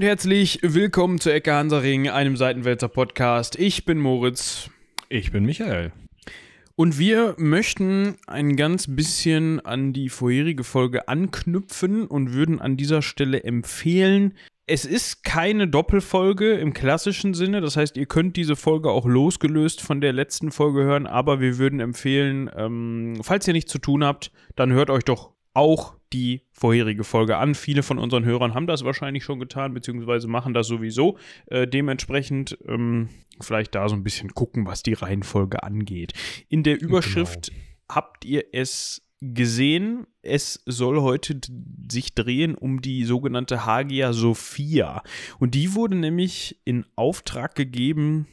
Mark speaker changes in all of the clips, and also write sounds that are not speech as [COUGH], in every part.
Speaker 1: und herzlich willkommen zu Ecke Hansaring, einem Seitenwälzer Podcast. Ich bin Moritz.
Speaker 2: Ich bin Michael.
Speaker 1: Und wir möchten ein ganz bisschen an die vorherige Folge anknüpfen und würden an dieser Stelle empfehlen, es ist keine Doppelfolge im klassischen Sinne. Das heißt, ihr könnt diese Folge auch losgelöst von der letzten Folge hören, aber wir würden empfehlen, ähm, falls ihr nichts zu tun habt, dann hört euch doch auch die vorherige Folge an. Viele von unseren Hörern haben das wahrscheinlich schon getan, beziehungsweise machen das sowieso. Äh, dementsprechend ähm, vielleicht da so ein bisschen gucken, was die Reihenfolge angeht. In der Überschrift genau. habt ihr es gesehen. Es soll heute sich drehen um die sogenannte Hagia Sophia. Und die wurde nämlich in Auftrag gegeben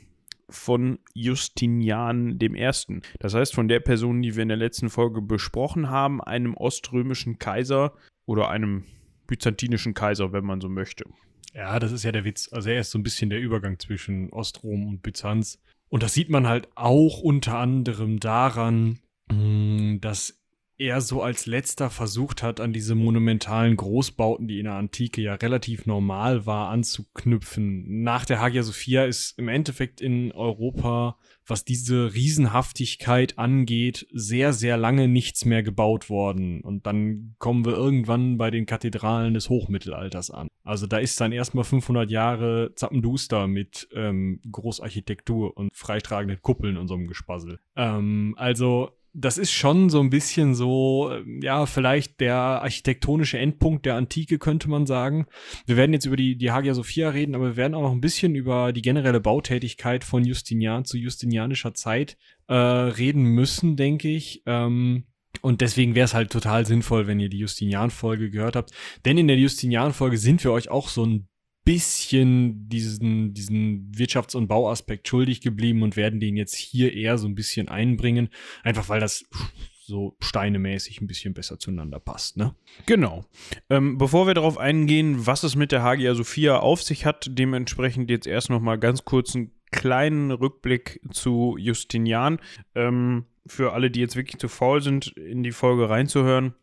Speaker 1: von Justinian I. Das heißt, von der Person, die wir in der letzten Folge besprochen haben, einem oströmischen Kaiser oder einem byzantinischen Kaiser, wenn man so möchte.
Speaker 2: Ja, das ist ja der Witz. Also er ist so ein bisschen der Übergang zwischen Ostrom und Byzanz. Und das sieht man halt auch unter anderem daran, mm, dass er so als letzter versucht hat, an diese monumentalen Großbauten, die in der Antike ja relativ normal war, anzuknüpfen. Nach der Hagia Sophia ist im Endeffekt in Europa, was diese Riesenhaftigkeit angeht, sehr, sehr lange nichts mehr gebaut worden. Und dann kommen wir irgendwann bei den Kathedralen des Hochmittelalters an. Also da ist dann erstmal 500 Jahre Zappenduster mit ähm, Großarchitektur und freitragenden Kuppeln und so einem Gespassel. Ähm, also das ist schon so ein bisschen so, ähm, ja, vielleicht der architektonische Endpunkt der Antike, könnte man sagen. Wir werden jetzt über die, die Hagia Sophia reden, aber wir werden auch noch ein bisschen über die generelle Bautätigkeit von Justinian zu justinianischer Zeit äh, reden müssen, denke ich. Ähm, und deswegen wäre es halt total sinnvoll, wenn ihr die Justinian-Folge gehört habt. Denn in der Justinian-Folge sind wir euch auch so ein bisschen diesen, diesen Wirtschafts- und Bauaspekt schuldig geblieben und werden den jetzt hier eher so ein bisschen einbringen. Einfach weil das so steinemäßig ein bisschen besser zueinander passt, ne?
Speaker 1: Genau. Ähm, bevor wir darauf eingehen, was es mit der Hagia Sophia auf sich hat, dementsprechend jetzt erst noch mal ganz kurz einen kleinen Rückblick zu Justinian. Ähm, für alle, die jetzt wirklich zu faul sind, in die Folge reinzuhören.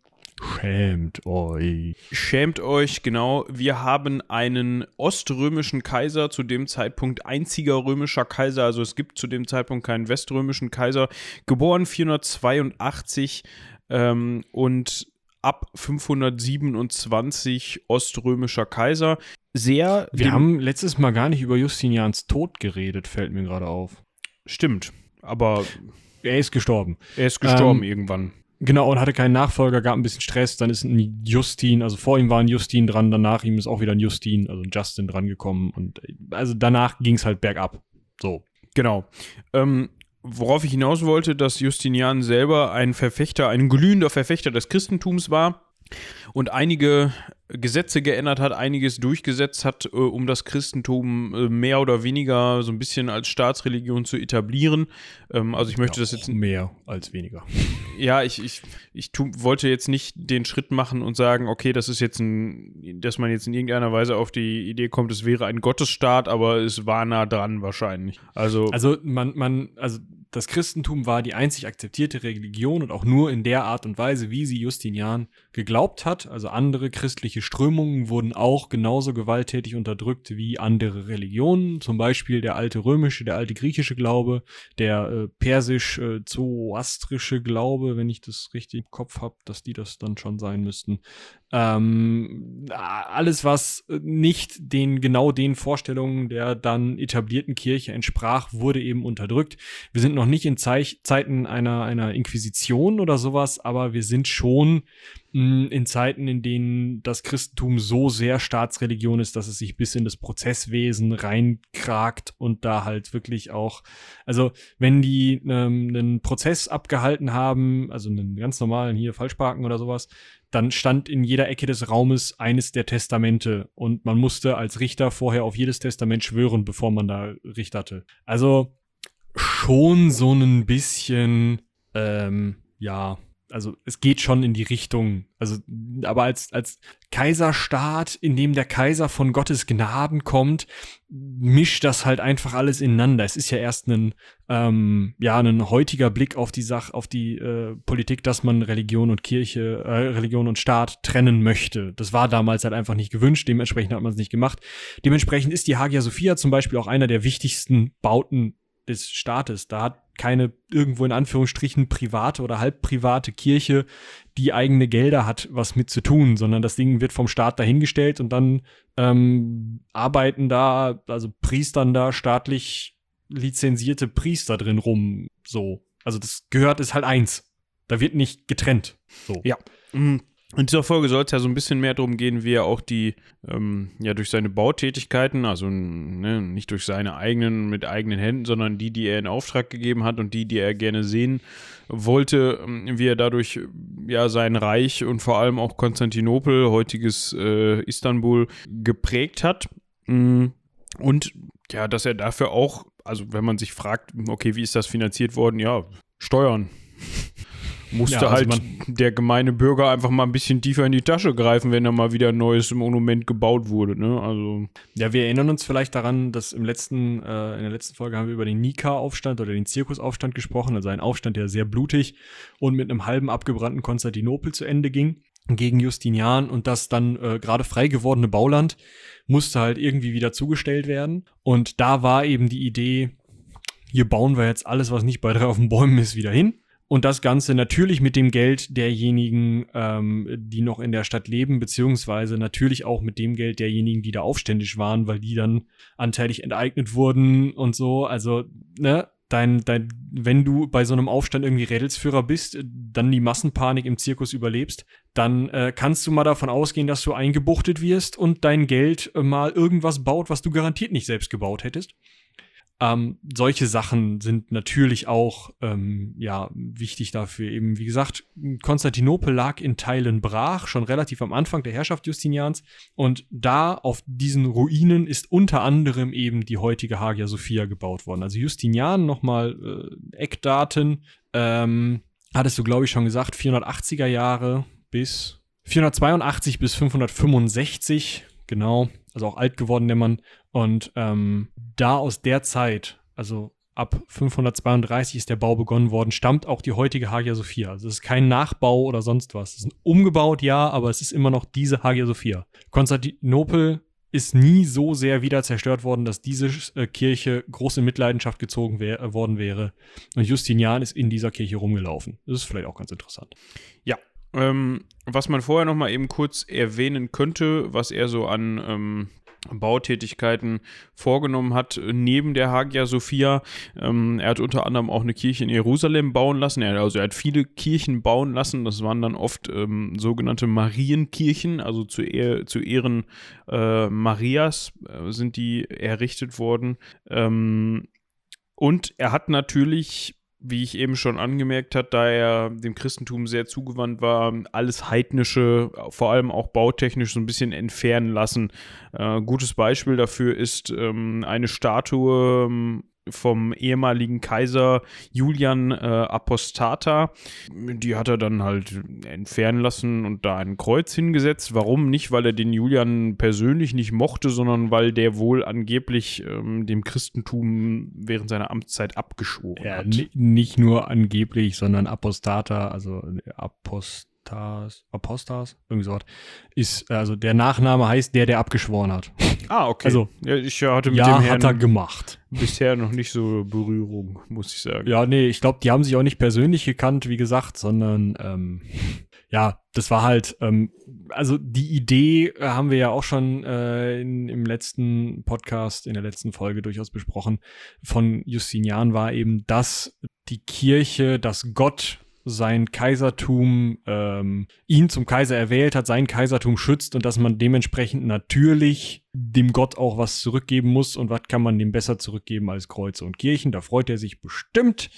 Speaker 2: Schämt euch.
Speaker 1: Schämt euch, genau. Wir haben einen oströmischen Kaiser, zu dem Zeitpunkt einziger römischer Kaiser, also es gibt zu dem Zeitpunkt keinen weströmischen Kaiser, geboren 482 ähm, und ab 527 oströmischer Kaiser. Sehr.
Speaker 2: Wir haben letztes Mal gar nicht über Justinians Tod geredet, fällt mir gerade auf.
Speaker 1: Stimmt, aber.
Speaker 2: Er ist gestorben.
Speaker 1: Er ist gestorben ähm, irgendwann.
Speaker 2: Genau, und hatte keinen Nachfolger, gab ein bisschen Stress, dann ist ein Justin, also vor ihm war ein Justin dran, danach ihm ist auch wieder ein Justin, also ein Justin dran gekommen und also danach ging es halt bergab. So.
Speaker 1: Genau. Ähm, worauf ich hinaus wollte, dass Justinian selber ein Verfechter, ein glühender Verfechter des Christentums war und einige Gesetze geändert hat, einiges durchgesetzt hat, äh, um das Christentum äh, mehr oder weniger so ein bisschen als Staatsreligion zu etablieren. Ähm, also ich möchte ja, das jetzt
Speaker 2: mehr als weniger.
Speaker 1: Ja, ich, ich, ich tu, wollte jetzt nicht den Schritt machen und sagen, okay, das ist jetzt ein, dass man jetzt in irgendeiner Weise auf die Idee kommt, es wäre ein Gottesstaat, aber es war nah dran wahrscheinlich. Also,
Speaker 2: also man, man, also das Christentum war die einzig akzeptierte Religion und auch nur in der Art und Weise, wie sie Justinian geglaubt hat. Also andere christliche Strömungen wurden auch genauso gewalttätig unterdrückt wie andere Religionen. Zum Beispiel der alte römische, der alte griechische Glaube, der äh, persisch-zoroastrische äh, Glaube, wenn ich das richtig im Kopf habe, dass die das dann schon sein müssten. Ähm, alles, was nicht den genau den Vorstellungen der dann etablierten Kirche entsprach, wurde eben unterdrückt. Wir sind noch nicht in Zeich Zeiten einer, einer Inquisition oder sowas, aber wir sind schon in Zeiten, in denen das Christentum so sehr Staatsreligion ist, dass es sich bis in das Prozesswesen reinkragt und da halt wirklich auch, also wenn die ähm, einen Prozess abgehalten haben, also einen ganz normalen hier Falschparken oder sowas, dann stand in jeder Ecke des Raumes eines der Testamente und man musste als Richter vorher auf jedes Testament schwören, bevor man da richterte. Also schon so ein bisschen, ähm, ja, also es geht schon in die Richtung, also aber als, als Kaiserstaat, in dem der Kaiser von Gottes Gnaden kommt, mischt das halt einfach alles ineinander. Es ist ja erst ein, ähm, ja, ein heutiger Blick auf die Sache, auf die äh, Politik, dass man Religion und Kirche, äh, Religion und Staat trennen möchte. Das war damals halt einfach nicht gewünscht, dementsprechend hat man es nicht gemacht. Dementsprechend ist die Hagia Sophia zum Beispiel auch einer der wichtigsten Bauten des Staates. Da hat keine irgendwo in Anführungsstrichen private oder halbprivate Kirche, die eigene Gelder hat, was mit zu tun, sondern das Ding wird vom Staat dahingestellt und dann ähm, arbeiten da, also Priestern da staatlich lizenzierte Priester drin rum. So. Also das gehört ist halt eins. Da wird nicht getrennt. So.
Speaker 1: Ja. Mhm. In dieser Folge soll es ja so ein bisschen mehr darum gehen, wie er auch die, ähm, ja, durch seine Bautätigkeiten, also ne, nicht durch seine eigenen, mit eigenen Händen, sondern die, die er in Auftrag gegeben hat und die, die er gerne sehen wollte, ähm, wie er dadurch, ja, sein Reich und vor allem auch Konstantinopel, heutiges äh, Istanbul, geprägt hat. Mm, und ja, dass er dafür auch, also wenn man sich fragt, okay, wie ist das finanziert worden? Ja, Steuern [LAUGHS] musste ja, also halt der gemeine Bürger einfach mal ein bisschen tiefer in die Tasche greifen, wenn da mal wieder ein neues Monument gebaut wurde. Ne? Also
Speaker 2: ja, wir erinnern uns vielleicht daran, dass im letzten, äh, in der letzten Folge haben wir über den Nika-Aufstand oder den Zirkusaufstand gesprochen, also ein Aufstand, der sehr blutig und mit einem halben abgebrannten Konstantinopel zu Ende ging gegen Justinian und das dann äh, gerade frei gewordene Bauland musste halt irgendwie wieder zugestellt werden. Und da war eben die Idee, hier bauen wir jetzt alles, was nicht bei drei auf den Bäumen ist, wieder hin und das Ganze natürlich mit dem Geld derjenigen, ähm, die noch in der Stadt leben, beziehungsweise natürlich auch mit dem Geld derjenigen, die da aufständig waren, weil die dann anteilig enteignet wurden und so. Also, ne, dein, dein, wenn du bei so einem Aufstand irgendwie Rädelsführer bist, dann die Massenpanik im Zirkus überlebst, dann äh, kannst du mal davon ausgehen, dass du eingebuchtet wirst und dein Geld äh, mal irgendwas baut, was du garantiert nicht selbst gebaut hättest. Ähm, solche Sachen sind natürlich auch ähm, ja wichtig dafür. Eben wie gesagt, Konstantinopel lag in Teilen brach, schon relativ am Anfang der Herrschaft Justinians. Und da auf diesen Ruinen ist unter anderem eben die heutige Hagia Sophia gebaut worden. Also Justinian nochmal äh, Eckdaten. Ähm, hattest du glaube ich schon gesagt, 480er Jahre bis 482 bis 565 genau, also auch alt geworden der Mann. Und ähm, da aus der Zeit, also ab 532 ist der Bau begonnen worden, stammt auch die heutige Hagia Sophia. Also es ist kein Nachbau oder sonst was. Es ist umgebaut, ja, aber es ist immer noch diese Hagia Sophia. Konstantinopel ist nie so sehr wieder zerstört worden, dass diese äh, Kirche groß in Mitleidenschaft gezogen wär, äh, worden wäre. Und Justinian ist in dieser Kirche rumgelaufen. Das ist vielleicht auch ganz interessant.
Speaker 1: Ja, ähm, was man vorher noch mal eben kurz erwähnen könnte, was er so an ähm, Bautätigkeiten vorgenommen hat, neben der Hagia Sophia. Ähm, er hat unter anderem auch eine Kirche in Jerusalem bauen lassen. Er, also er hat viele Kirchen bauen lassen. Das waren dann oft ähm, sogenannte Marienkirchen, also zu, Ehr, zu Ehren äh, Marias äh, sind die errichtet worden. Ähm, und er hat natürlich wie ich eben schon angemerkt hat, da er dem Christentum sehr zugewandt war, alles heidnische, vor allem auch bautechnisch so ein bisschen entfernen lassen. Äh, gutes Beispiel dafür ist ähm, eine Statue ähm, vom ehemaligen Kaiser Julian äh, Apostata. Die hat er dann halt entfernen lassen und da ein Kreuz hingesetzt. Warum? Nicht, weil er den Julian persönlich nicht mochte, sondern weil der wohl angeblich ähm, dem Christentum während seiner Amtszeit abgeschworen ja, hat.
Speaker 2: Nicht nur angeblich, sondern Apostata, also Apost Apostas, Apostas, irgendwie so ist, also der Nachname heißt der, der abgeschworen hat. [LAUGHS]
Speaker 1: Ah, okay.
Speaker 2: Also,
Speaker 1: ja, ich hatte
Speaker 2: mit ja, dem Herrn hat er gemacht.
Speaker 1: Bisher noch nicht so Berührung, muss ich sagen.
Speaker 2: Ja, nee, ich glaube, die haben sich auch nicht persönlich gekannt, wie gesagt, sondern ähm, ja, das war halt, ähm, also die Idee äh, haben wir ja auch schon äh, in, im letzten Podcast, in der letzten Folge durchaus besprochen, von Justinian war eben, dass die Kirche, dass Gott sein Kaisertum, ähm, ihn zum Kaiser erwählt hat, sein Kaisertum schützt und dass man dementsprechend natürlich dem Gott auch was zurückgeben muss. Und was kann man dem besser zurückgeben als Kreuze und Kirchen? Da freut er sich bestimmt.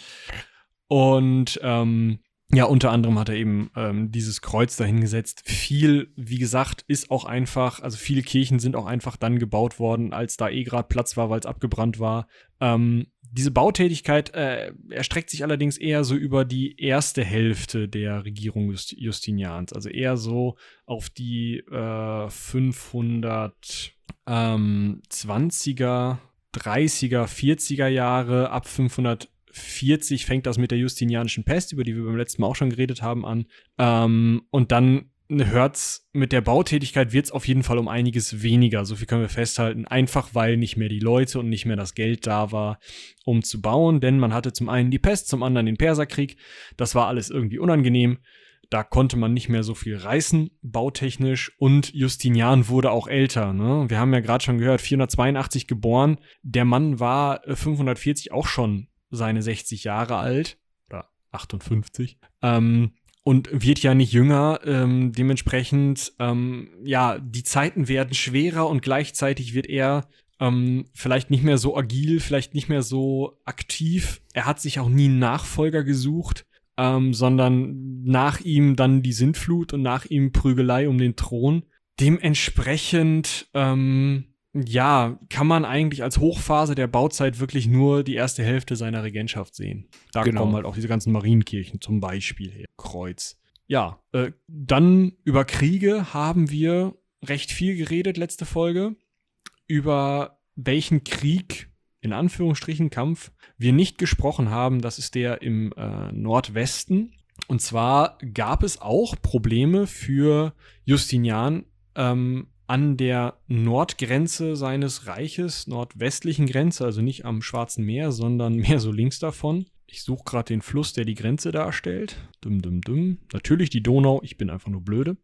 Speaker 2: Und ähm, ja, unter anderem hat er eben ähm, dieses Kreuz dahingesetzt. Viel, wie gesagt, ist auch einfach, also viele Kirchen sind auch einfach dann gebaut worden, als da eh gerade Platz war, weil es abgebrannt war. Ähm, Diese Bautätigkeit äh, erstreckt sich allerdings eher so über die erste Hälfte der Regierung Just Justinians, also eher so auf die äh, 520er, 30er, 40er Jahre. Ab 540 fängt das mit der Justinianischen Pest, über die wir beim letzten Mal auch schon geredet haben, an. Ähm, und dann hört's mit der Bautätigkeit wird's auf jeden Fall um einiges weniger. So viel können wir festhalten. Einfach weil nicht mehr die Leute und nicht mehr das Geld da war, um zu bauen. Denn man hatte zum einen die Pest, zum anderen den Perserkrieg. Das war alles irgendwie unangenehm. Da konnte man nicht mehr so viel reißen, bautechnisch. Und Justinian wurde auch älter. Ne? Wir haben ja gerade schon gehört, 482 geboren. Der Mann war 540 äh, auch schon seine 60 Jahre alt. Oder 58. Ähm, und wird ja nicht jünger. Ähm, dementsprechend, ähm, ja, die Zeiten werden schwerer und gleichzeitig wird er ähm, vielleicht nicht mehr so agil, vielleicht nicht mehr so aktiv. Er hat sich auch nie einen Nachfolger gesucht, ähm, sondern nach ihm dann die Sintflut und nach ihm Prügelei um den Thron. Dementsprechend, ähm, ja, kann man eigentlich als Hochphase der Bauzeit wirklich nur die erste Hälfte seiner Regentschaft sehen. Da genau. kommen halt auch diese ganzen Marienkirchen zum Beispiel her. Kreuz. Ja, äh, dann über Kriege haben wir recht viel geredet letzte Folge. Über welchen Krieg, in Anführungsstrichen Kampf, wir nicht gesprochen haben, das ist der im äh, Nordwesten. Und zwar gab es auch Probleme für Justinian ähm, an der Nordgrenze seines Reiches, nordwestlichen Grenze, also nicht am Schwarzen Meer, sondern [LAUGHS] mehr so links davon. Ich suche gerade den Fluss, der die Grenze darstellt. Dum, dum, dum. Natürlich die Donau, ich bin einfach nur blöde.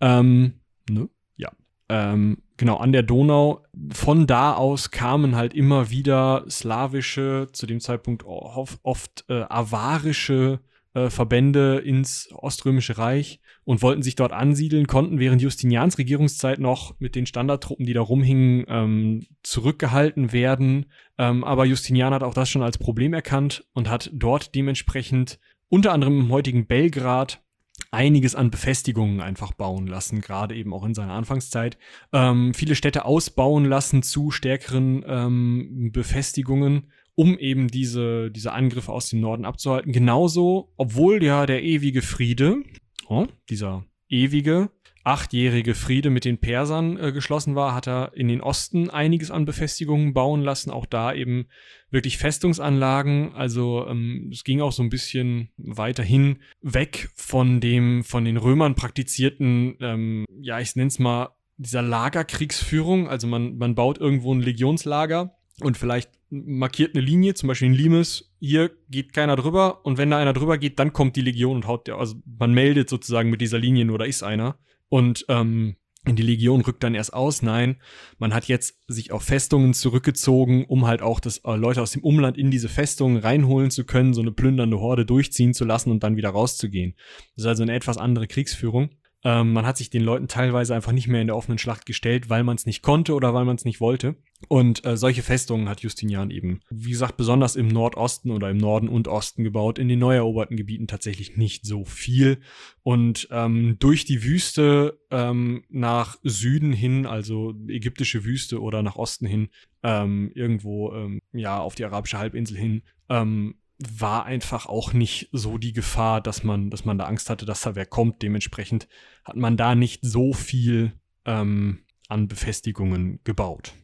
Speaker 2: Ähm, ne? Ja. Ähm, genau, an der Donau. Von da aus kamen halt immer wieder slawische, zu dem Zeitpunkt oft, oft äh, avarische äh, Verbände ins Oströmische Reich und wollten sich dort ansiedeln, konnten während Justinians Regierungszeit noch mit den Standardtruppen, die da rumhingen, ähm, zurückgehalten werden. Ähm, aber Justinian hat auch das schon als Problem erkannt und hat dort dementsprechend unter anderem im heutigen Belgrad einiges an Befestigungen einfach bauen lassen, gerade eben auch in seiner Anfangszeit. Ähm, viele Städte ausbauen lassen zu stärkeren ähm, Befestigungen um eben diese, diese Angriffe aus dem Norden abzuhalten. Genauso, obwohl ja der ewige Friede, oh, dieser ewige achtjährige Friede mit den Persern äh, geschlossen war, hat er in den Osten einiges an Befestigungen bauen lassen. Auch da eben wirklich Festungsanlagen. Also ähm, es ging auch so ein bisschen weiterhin weg von dem von den Römern praktizierten, ähm, ja ich nenne es mal dieser Lagerkriegsführung. Also man man baut irgendwo ein Legionslager und vielleicht markiert eine Linie, zum Beispiel in Limes, hier geht keiner drüber und wenn da einer drüber geht, dann kommt die Legion und haut der, also man meldet sozusagen mit dieser Linie nur, da ist einer. Und ähm, die Legion rückt dann erst aus. Nein, man hat jetzt sich auf Festungen zurückgezogen, um halt auch das, äh, Leute aus dem Umland in diese Festungen reinholen zu können, so eine plündernde Horde durchziehen zu lassen und dann wieder rauszugehen. Das ist also eine etwas andere Kriegsführung. Ähm, man hat sich den Leuten teilweise einfach nicht mehr in der offenen Schlacht gestellt, weil man es nicht konnte oder weil man es nicht wollte. Und äh, solche Festungen hat Justinian eben, wie gesagt, besonders im Nordosten oder im Norden und Osten gebaut, in den neu eroberten Gebieten tatsächlich nicht so viel. Und ähm, durch die Wüste ähm, nach Süden hin, also ägyptische Wüste oder nach Osten hin, ähm, irgendwo ähm, ja auf die arabische Halbinsel hin, ähm, war einfach auch nicht so die Gefahr, dass man, dass man da Angst hatte, dass da wer kommt. Dementsprechend hat man da nicht so viel ähm, an Befestigungen gebaut.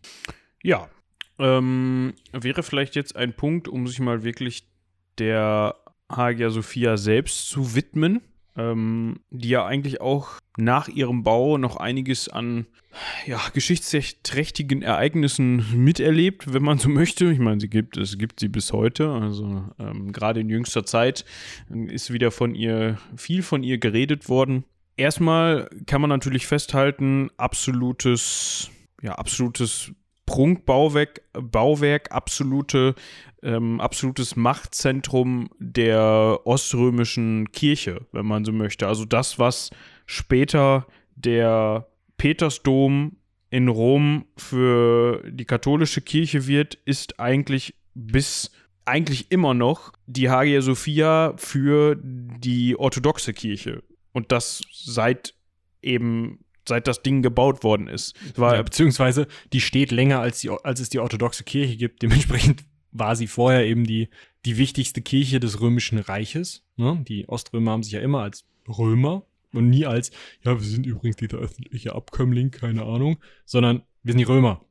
Speaker 1: Ja, ähm, wäre vielleicht jetzt ein Punkt, um sich mal wirklich der Hagia Sophia selbst zu widmen ähm, die ja eigentlich auch nach ihrem Bau noch einiges an ja, geschichtsträchtigen Ereignissen miterlebt, wenn man so möchte. Ich meine, sie gibt, es gibt sie bis heute. Also ähm, gerade in jüngster Zeit ist wieder von ihr, viel von ihr geredet worden. Erstmal kann man natürlich festhalten, absolutes, ja, absolutes Prunkbauwerk, Bauwerk, absolute ähm, absolutes Machtzentrum der oströmischen Kirche, wenn man so möchte. Also das, was später der Petersdom in Rom für die katholische Kirche wird, ist eigentlich bis eigentlich immer noch die Hagia Sophia für die orthodoxe Kirche. Und das seit eben seit das Ding gebaut worden ist.
Speaker 2: War, ja, beziehungsweise die steht länger als, die, als es die orthodoxe Kirche gibt. Dementsprechend war sie vorher eben die, die wichtigste Kirche des Römischen Reiches. Ne? Die Oströmer haben sich ja immer als Römer und nie als, ja, wir sind übrigens dieser öffentliche Abkömmling, keine Ahnung, sondern wir sind die Römer.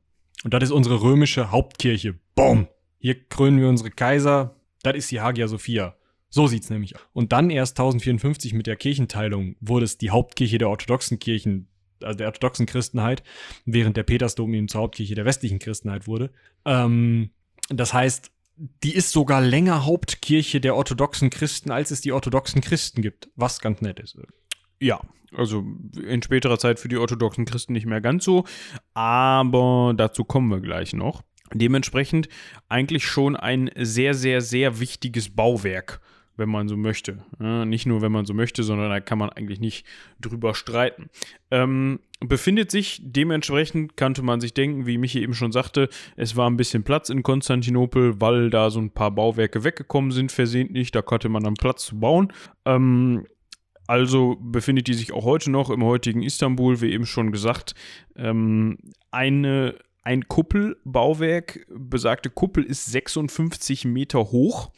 Speaker 2: Und das ist unsere römische Hauptkirche. Boom! Hier krönen wir unsere Kaiser. Das ist die Hagia Sophia. So sieht's nämlich aus. Und dann erst 1054 mit der Kirchenteilung wurde es die Hauptkirche der orthodoxen Kirchen, also der orthodoxen Christenheit, während der Petersdom eben zur Hauptkirche der westlichen Christenheit wurde. Ähm, das heißt, die ist sogar länger Hauptkirche der orthodoxen Christen, als es die orthodoxen Christen gibt, was ganz nett ist.
Speaker 1: Ja, also in späterer Zeit für die orthodoxen Christen nicht mehr ganz so, aber dazu kommen wir gleich noch. Dementsprechend eigentlich schon ein sehr, sehr, sehr wichtiges Bauwerk wenn man so möchte. Nicht nur, wenn man so möchte, sondern da kann man eigentlich nicht drüber streiten. Ähm, befindet sich dementsprechend, könnte man sich denken, wie Michi eben schon sagte, es war ein bisschen Platz in Konstantinopel, weil da so ein paar Bauwerke weggekommen sind, versehentlich. Da konnte man dann Platz zu bauen. Ähm, also befindet die sich auch heute noch im heutigen Istanbul, wie eben schon gesagt. Ähm, eine ein Kuppelbauwerk, besagte Kuppel ist 56 Meter hoch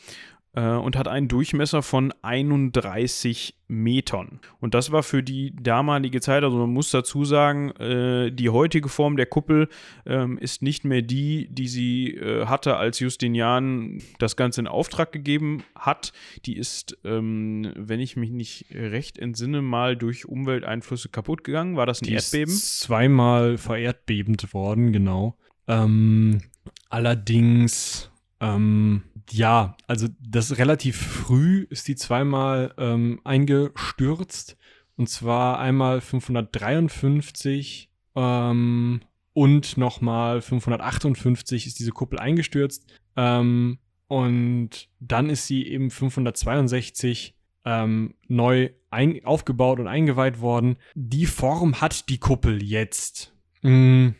Speaker 1: und hat einen Durchmesser von 31 Metern. Und das war für die damalige Zeit, also man muss dazu sagen, äh, die heutige Form der Kuppel ähm, ist nicht mehr die, die sie äh, hatte, als Justinian das Ganze in Auftrag gegeben hat. Die ist, ähm, wenn ich mich nicht recht entsinne, mal durch Umwelteinflüsse kaputt gegangen. War das ein
Speaker 2: die
Speaker 1: Erdbeben?
Speaker 2: Ist zweimal vererdbebend worden, genau. Ähm, allerdings ähm, ja, also das relativ früh ist die zweimal ähm, eingestürzt. Und zwar einmal 553 ähm, und nochmal 558 ist diese Kuppel eingestürzt. Ähm, und dann ist sie eben 562 ähm, neu ein, aufgebaut und eingeweiht worden. Die Form hat die Kuppel jetzt. Mhm.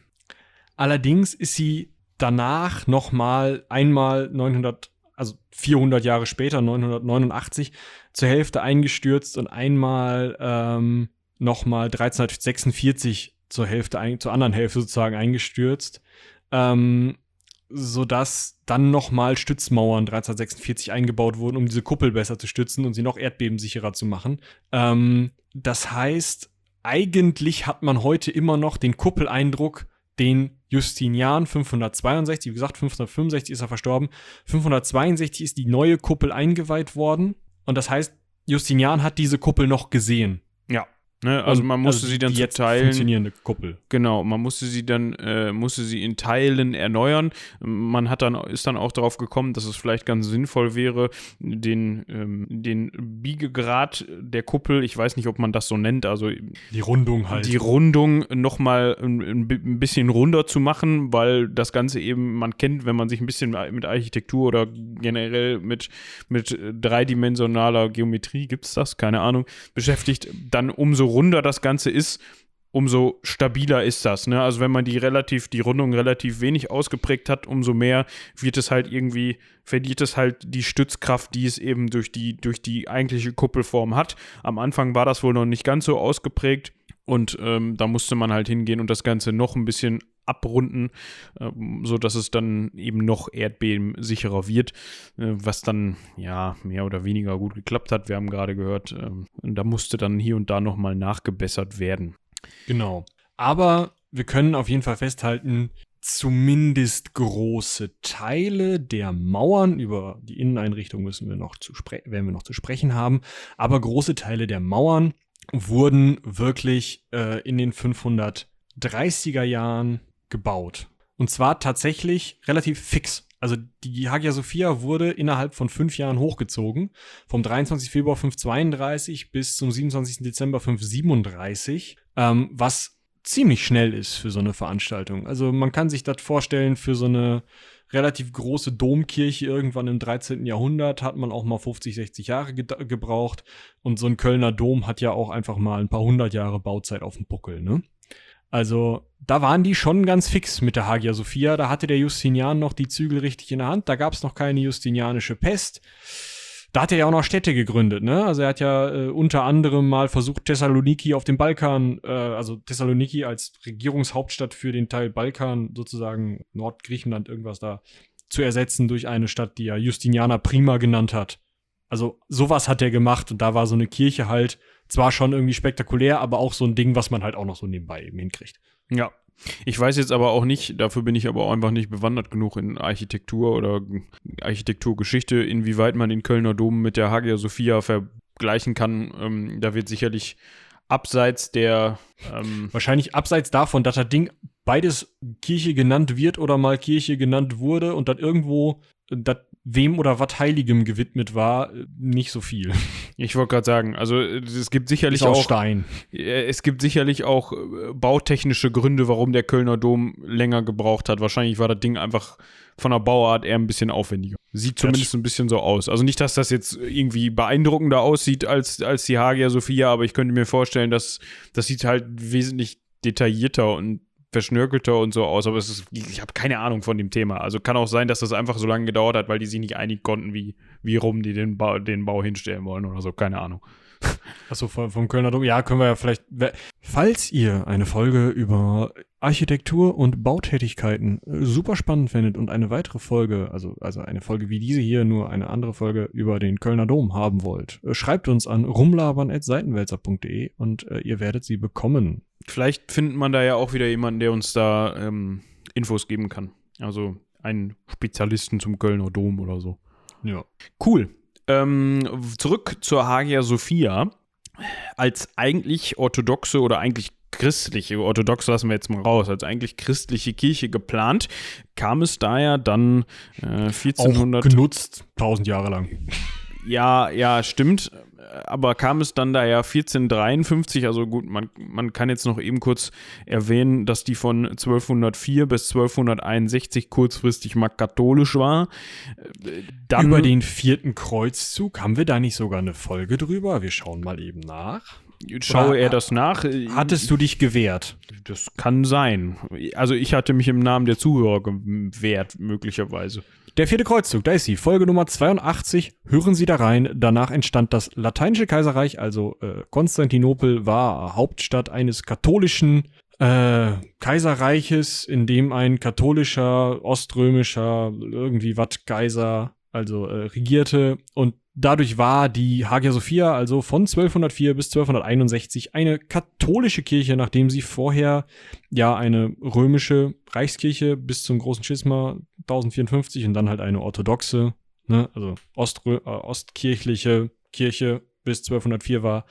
Speaker 2: Allerdings ist sie danach nochmal einmal 900 also 400 Jahre später, 989, zur Hälfte eingestürzt und einmal ähm, nochmal 1346 zur Hälfte, ein, zur anderen Hälfte sozusagen eingestürzt, ähm, sodass dann nochmal Stützmauern 1346 eingebaut wurden, um diese Kuppel besser zu stützen und sie noch erdbebensicherer zu machen. Ähm, das heißt, eigentlich hat man heute immer noch den Kuppeleindruck, den Justinian 562, wie gesagt, 565 ist er verstorben. 562 ist die neue Kuppel eingeweiht worden. Und das heißt, Justinian hat diese Kuppel noch gesehen.
Speaker 1: Ne, also man musste also sie dann
Speaker 2: jetzt teilen.
Speaker 1: funktionierende Kuppel. Genau, man musste sie dann äh, musste sie in Teilen erneuern. Man hat dann ist dann auch darauf gekommen, dass es vielleicht ganz sinnvoll wäre, den ähm, den Biegegrad der Kuppel, ich weiß nicht, ob man das so nennt, also
Speaker 2: die Rundung halt.
Speaker 1: Die Rundung noch mal ein, ein bisschen runder zu machen, weil das Ganze eben man kennt, wenn man sich ein bisschen mit Architektur oder generell mit mit dreidimensionaler Geometrie gibt's das, keine Ahnung, beschäftigt, dann umso runder das Ganze ist, umso stabiler ist das. Ne? Also wenn man die relativ, die Rundung relativ wenig ausgeprägt hat, umso mehr wird es halt irgendwie, verliert es halt die Stützkraft, die es eben durch die, durch die eigentliche Kuppelform hat. Am Anfang war das wohl noch nicht ganz so ausgeprägt. Und ähm, da musste man halt hingehen und das Ganze noch ein bisschen abrunden, äh, so dass es dann eben noch erdbebensicherer wird, äh, was dann ja mehr oder weniger gut geklappt hat. Wir haben gerade gehört, äh, da musste dann hier und da nochmal nachgebessert werden.
Speaker 2: Genau. Aber wir können auf jeden Fall festhalten, zumindest große Teile der Mauern, über die Inneneinrichtung müssen wir noch zu werden wir noch zu sprechen haben, aber große Teile der Mauern wurden wirklich äh, in den 530er Jahren gebaut. Und zwar tatsächlich relativ fix. Also die Hagia Sophia wurde innerhalb von fünf Jahren hochgezogen. Vom 23. Februar 532 bis zum 27. Dezember 537. Ähm, was ziemlich schnell ist für so eine Veranstaltung. Also man kann sich das vorstellen, für so eine relativ große Domkirche irgendwann im 13. Jahrhundert hat man auch mal 50, 60 Jahre ge gebraucht. Und so ein Kölner Dom hat ja auch einfach mal ein paar hundert Jahre Bauzeit auf dem Buckel, ne? Also, da waren die schon ganz fix mit der Hagia Sophia. Da hatte der Justinian noch die Zügel richtig in der Hand. Da gab es noch keine justinianische Pest. Da hat er ja auch noch Städte gegründet, ne? Also er hat ja äh, unter anderem mal versucht, Thessaloniki auf dem Balkan, äh, also Thessaloniki als Regierungshauptstadt für den Teil Balkan, sozusagen Nordgriechenland, irgendwas da zu ersetzen durch eine Stadt, die er Justiniana Prima genannt hat. Also sowas hat er gemacht und da war so eine Kirche halt zwar schon irgendwie spektakulär, aber auch so ein Ding, was man halt auch noch so nebenbei eben hinkriegt.
Speaker 1: Ja. Ich weiß jetzt aber auch nicht, dafür bin ich aber auch einfach nicht bewandert genug in Architektur oder Architekturgeschichte, inwieweit man den Kölner Dom mit der Hagia Sophia vergleichen kann. Ähm, da wird sicherlich abseits der. Ähm
Speaker 2: Wahrscheinlich abseits davon, dass das Ding beides Kirche genannt wird oder mal Kirche genannt wurde und dann irgendwo das wem oder was Heiligem gewidmet war, nicht so viel. [LAUGHS]
Speaker 1: Ich wollte gerade sagen, also es gibt sicherlich auch
Speaker 2: Stein.
Speaker 1: es gibt sicherlich auch äh, bautechnische Gründe, warum der Kölner Dom länger gebraucht hat. Wahrscheinlich war das Ding einfach von der Bauart eher ein bisschen aufwendiger. Sieht zumindest ein bisschen so aus. Also nicht, dass das jetzt irgendwie beeindruckender aussieht als, als die Hagia Sophia, aber ich könnte mir vorstellen, dass das sieht halt wesentlich detaillierter und verschnörkelter und so aus, aber es ist, ich habe keine Ahnung von dem Thema. Also kann auch sein, dass das einfach so lange gedauert hat, weil die sich nicht einigen konnten, wie, wie rum die den Bau, den Bau hinstellen wollen oder so, keine Ahnung. [LAUGHS]
Speaker 2: Achso, vom, vom Kölner Dom. Ja, können wir ja vielleicht. Falls ihr eine Folge über Architektur und Bautätigkeiten äh, super spannend findet und eine weitere Folge, also, also eine Folge wie diese hier, nur eine andere Folge über den Kölner Dom haben wollt, äh, schreibt uns an rumlabern.seitenwälzer.de und äh, ihr werdet sie bekommen.
Speaker 1: Vielleicht findet man da ja auch wieder jemanden, der uns da ähm, Infos geben kann. Also einen Spezialisten zum Kölner Dom oder so.
Speaker 2: Ja.
Speaker 1: Cool. Ähm, zurück zur Hagia Sophia. Als eigentlich orthodoxe oder eigentlich christliche, orthodox lassen wir jetzt mal raus, als eigentlich christliche Kirche geplant, kam es daher dann äh, 1400.
Speaker 2: Auch genutzt, tausend Jahre lang.
Speaker 1: Ja, ja, stimmt. Aber kam es dann daher 1453, also gut, man, man kann jetzt noch eben kurz erwähnen, dass die von 1204 bis 1261 kurzfristig mal katholisch war.
Speaker 2: Dann, Über den vierten Kreuzzug haben wir da nicht sogar eine Folge drüber? Wir schauen mal eben nach.
Speaker 1: Schaue
Speaker 2: Oder
Speaker 1: er das nach?
Speaker 2: Hattest du dich gewehrt?
Speaker 1: Das kann sein. Also ich hatte mich im Namen der Zuhörer gewehrt, möglicherweise.
Speaker 2: Der vierte Kreuzzug, da ist sie, Folge Nummer 82. Hören Sie da rein. Danach entstand das Lateinische Kaiserreich, also äh, Konstantinopel war Hauptstadt eines katholischen äh, Kaiserreiches, in dem ein katholischer, oströmischer, irgendwie wat Kaiser, also äh, regierte. Und dadurch war die Hagia Sophia also von 1204 bis 1261 eine katholische Kirche, nachdem sie vorher ja eine römische Reichskirche bis zum großen Schisma 1054 und dann halt eine orthodoxe, ne, also Oströ äh, ostkirchliche Kirche bis 1204 war.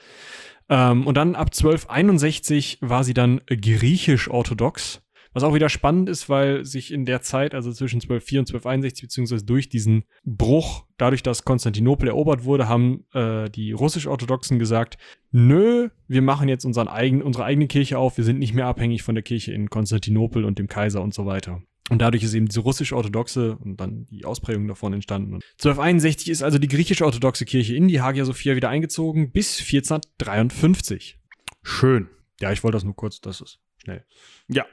Speaker 2: Ähm, und dann ab 1261 war sie dann griechisch-orthodox. Was auch wieder spannend ist, weil sich in der Zeit, also zwischen 1204 und 1261, beziehungsweise durch diesen Bruch, dadurch, dass Konstantinopel erobert wurde, haben äh, die russisch-orthodoxen gesagt, nö, wir machen jetzt unseren eigen, unsere eigene Kirche auf, wir sind nicht mehr abhängig von der Kirche in Konstantinopel und dem Kaiser und so weiter. Und dadurch ist eben diese russisch-orthodoxe und dann die Ausprägung davon entstanden. 1261 ist also die griechisch-orthodoxe Kirche in die Hagia Sophia wieder eingezogen bis 1453.
Speaker 1: Schön.
Speaker 2: Ja, ich wollte das nur kurz, das ist schnell.
Speaker 1: Ja,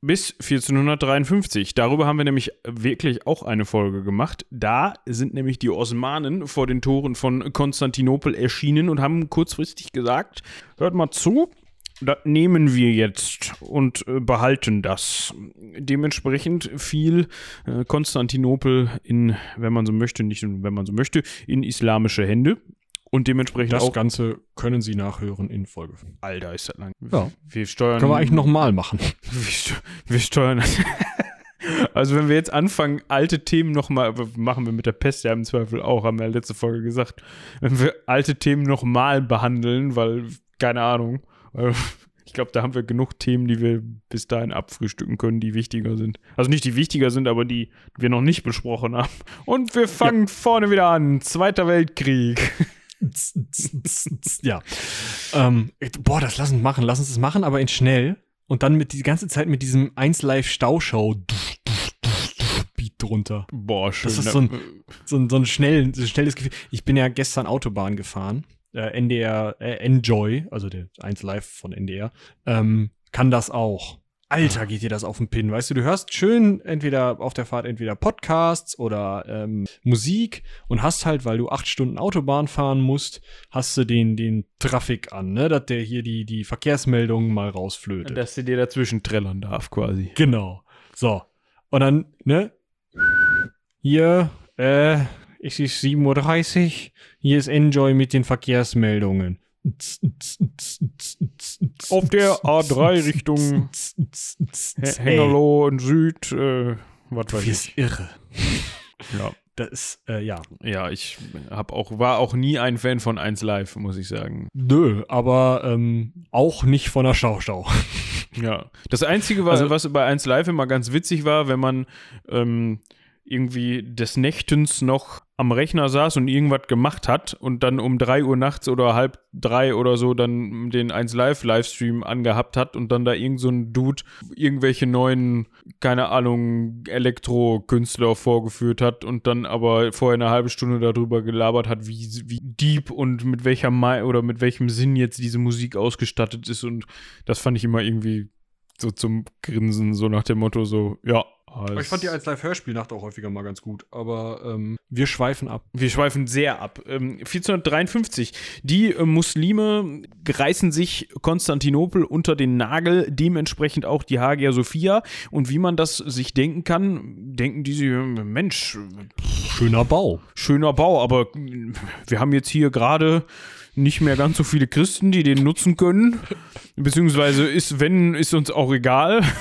Speaker 1: bis 1453. Darüber haben wir nämlich wirklich auch eine Folge gemacht. Da sind nämlich die Osmanen vor den Toren von Konstantinopel erschienen und haben kurzfristig gesagt, hört mal zu, das nehmen wir jetzt und äh, behalten das. Dementsprechend fiel äh, Konstantinopel in, wenn man so möchte, nicht wenn man so möchte, in islamische Hände. Und dementsprechend
Speaker 2: Das
Speaker 1: auch.
Speaker 2: Ganze können Sie nachhören in Folge 5.
Speaker 1: Alter, ist das lang.
Speaker 2: Ja.
Speaker 1: Wir steuern.
Speaker 2: Können wir eigentlich nochmal machen. [LAUGHS]
Speaker 1: Wir, st wir steuern. [LAUGHS] also, wenn wir jetzt anfangen, alte Themen nochmal, machen wir mit der Pest ja im Zweifel auch, haben wir ja letzte Folge gesagt. Wenn wir alte Themen nochmal behandeln, weil, keine Ahnung, weil [LAUGHS] ich glaube, da haben wir genug Themen, die wir bis dahin abfrühstücken können, die wichtiger sind. Also nicht die wichtiger sind, aber die wir noch nicht besprochen haben. Und wir fangen vorne wieder an. Zweiter Weltkrieg. [LAUGHS]
Speaker 2: ja. Ähm, boah, das lass uns machen. Lass uns das machen, aber in schnell. Und dann mit die ganze Zeit mit diesem 1 Live Stauschau Beat drunter.
Speaker 1: Boah, schön.
Speaker 2: Das ist so ein, so ein, so ein, schnell, so ein schnelles Gefühl. Ich bin ja gestern Autobahn gefahren. Äh, NDR, äh, Enjoy, also der 1 Live von NDR, ähm, kann das auch. Alter, geht dir das auf den Pin. Weißt du, du hörst schön entweder auf der Fahrt entweder Podcasts oder ähm, Musik und hast halt, weil du acht Stunden Autobahn fahren musst, hast du den, den Traffic an, ne? Dass der hier die, die Verkehrsmeldungen mal rausflötet.
Speaker 1: Dass du dir dazwischen trällern darf, quasi.
Speaker 2: Genau. So. Und dann, ne? hier, äh, es ist 7.30 Uhr, hier ist Enjoy mit den Verkehrsmeldungen.
Speaker 1: Auf der A3 Richtung Hengelo und Süd, äh, was weiß ich.
Speaker 2: irre.
Speaker 1: Ja.
Speaker 2: Das ist, äh, ja.
Speaker 1: Ja, ich hab auch, war auch nie ein Fan von 1 Live, muss ich sagen.
Speaker 2: Nö, aber ähm, auch nicht von der Schauschau.
Speaker 1: Ja. Das Einzige, was,
Speaker 2: Also-
Speaker 1: was bei 1 Live immer ganz witzig war, wenn man ähm, irgendwie des Nächtens noch am Rechner saß und irgendwas gemacht hat und dann um 3 Uhr nachts oder halb drei oder so dann den 1 Live Livestream angehabt hat und dann da irgend so ein Dude irgendwelche neuen, keine Ahnung, Elektro-Künstler vorgeführt hat und dann aber vorher eine halbe Stunde darüber gelabert hat, wie, wie deep und mit welcher Mai oder mit welchem Sinn jetzt diese Musik ausgestattet ist und das fand ich immer irgendwie so zum Grinsen, so nach dem Motto so, ja.
Speaker 2: Aber ich fand die als Live-Hörspielnacht auch häufiger mal ganz gut. Aber ähm, wir schweifen ab.
Speaker 1: Wir schweifen sehr ab. Ähm, 1453. Die äh, Muslime reißen sich Konstantinopel unter den Nagel, dementsprechend auch die Hagia Sophia. Und wie man das sich denken kann, denken die sich, Mensch,
Speaker 2: Schöner Bau.
Speaker 1: schöner Bau, aber wir haben jetzt hier gerade nicht mehr ganz so viele Christen, die den nutzen können. Beziehungsweise ist, wenn, ist uns auch egal. [LAUGHS]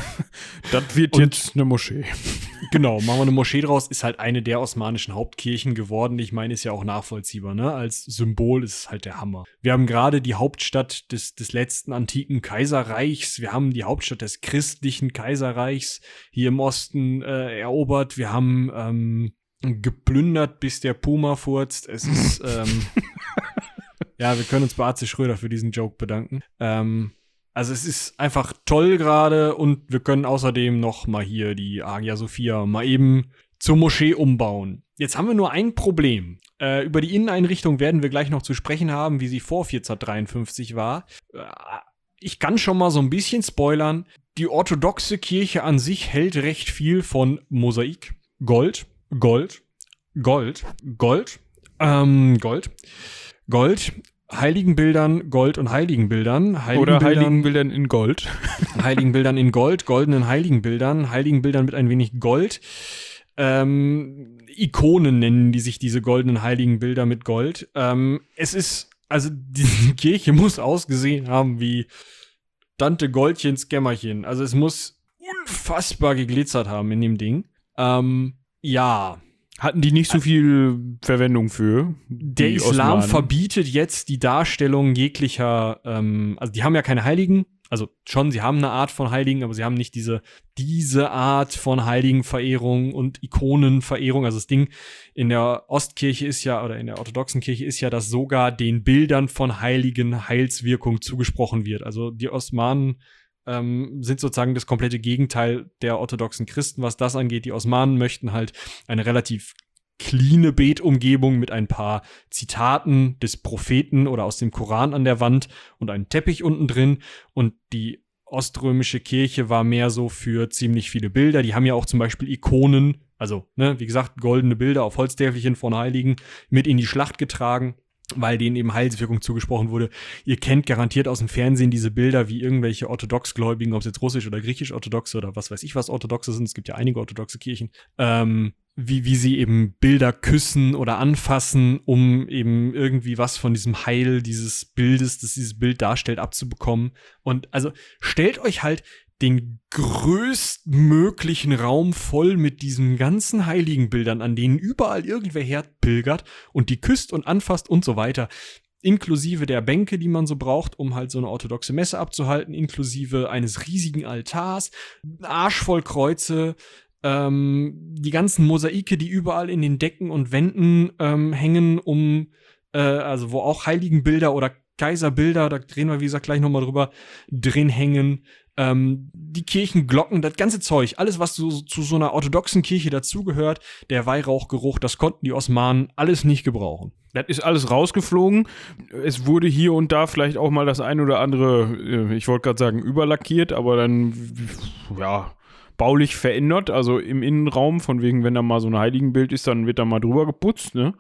Speaker 1: Das wird
Speaker 2: Und-
Speaker 1: jetzt eine Moschee. [LAUGHS]
Speaker 2: Genau, machen wir eine Moschee draus, ist halt eine der osmanischen Hauptkirchen geworden. Ich meine, ist ja auch nachvollziehbar, ne? Als Symbol ist es halt der Hammer. Wir haben gerade die Hauptstadt des, des letzten antiken Kaiserreichs. Wir haben die Hauptstadt des christlichen Kaiserreichs hier im Osten äh, erobert. Wir haben ähm, geplündert, bis der Puma furzt. Es ist, [LAUGHS] ähm, ja, wir können uns bei Arze Schröder für diesen Joke bedanken. Ähm, also es ist einfach toll gerade und wir können außerdem noch mal hier die Hagia Sophia mal eben zur Moschee umbauen. Jetzt haben wir nur ein Problem. Äh, über die Inneneinrichtung werden wir gleich noch zu sprechen haben, wie sie vor 1453 war. Äh, ich kann schon mal so ein bisschen spoilern. Die orthodoxe Kirche an sich hält recht viel von Mosaik, Gold, Gold, Gold, Gold, ähm, Gold, Gold, Heiligenbildern, Gold und Heiligenbildern,
Speaker 1: Oder
Speaker 2: Heiligenbildern,
Speaker 1: Heiligenbildern in Gold. [LAUGHS]
Speaker 2: Heiligenbildern in Gold, goldenen Heiligenbildern, Heiligenbildern mit ein wenig Gold. Ähm, Ikonen nennen die sich diese goldenen Heiligenbilder mit Gold. Ähm, es ist, also diese [LAUGHS] Kirche muss ausgesehen haben wie Dante Goldchens Kämmerchen. Also es muss unfassbar geglitzert haben in dem Ding. Ähm, ja,
Speaker 1: Hatten die nicht so viel Verwendung für?
Speaker 2: der Islam
Speaker 1: Osmanen?
Speaker 2: verbietet jetzt die Darstellung jeglicher, ähm, also die haben ja keine Heiligen, also schon, sie haben eine Art von Heiligen, aber sie haben nicht diese, diese Art von Heiligenverehrung und Ikonenverehrung. Also das Ding in der Ostkirche ist ja, oder in der orthodoxen Kirche ist ja, dass sogar den Bildern von Heiligen Heilswirkung zugesprochen wird. Also die Osmanen ähm, sind sozusagen das komplette Gegenteil der orthodoxen Christen, was das angeht. Die Osmanen möchten halt eine relativ cleane Betumgebung mit ein paar Zitaten des Propheten oder aus dem Koran an der Wand und einen Teppich unten drin. Und die oströmische Kirche war mehr so für ziemlich viele Bilder. Die haben ja auch zum Beispiel Ikonen, also, ne, wie gesagt, goldene Bilder auf Holztäfelchen von Heiligen mit in die Schlacht getragen weil denen eben Heilswirkung zugesprochen wurde. Ihr kennt garantiert aus dem Fernsehen diese Bilder, wie irgendwelche Orthodoxgläubigen, ob es jetzt russisch oder griechisch-orthodoxe oder was weiß ich was orthodoxe sind, es gibt ja einige orthodoxe Kirchen, ähm, wie, wie sie eben Bilder küssen oder anfassen, um eben irgendwie was von diesem Heil dieses Bildes, das dieses Bild darstellt, abzubekommen. Und also stellt euch halt den größtmöglichen Raum voll mit diesen ganzen Heiligenbildern, an denen überall irgendwer herpilgert und die küsst und anfasst und so weiter. Inklusive der Bänke, die man so braucht, um halt so eine orthodoxe Messe abzuhalten, inklusive eines riesigen Altars, Arsch Kreuze, ähm, die ganzen Mosaike, die überall in den Decken und Wänden ähm, hängen, um, äh, also wo auch Heiligenbilder oder Kaiserbilder, da drehen wir, wie gesagt, gleich nochmal drüber, drin hängen. Ähm, die Kirchenglocken, das ganze Zeug, alles, was so, zu so einer orthodoxen Kirche dazugehört, der Weihrauchgeruch, das konnten die Osmanen alles nicht gebrauchen.
Speaker 1: Das ist alles rausgeflogen. Es wurde hier und da vielleicht auch mal das ein oder andere, äh, ich wollte gerade sagen, überlackiert, aber dann, ja, baulich verändert. Also im Innenraum, von wegen, wenn da mal so ein Heiligenbild ist, dann wird da mal drüber geputzt, ne?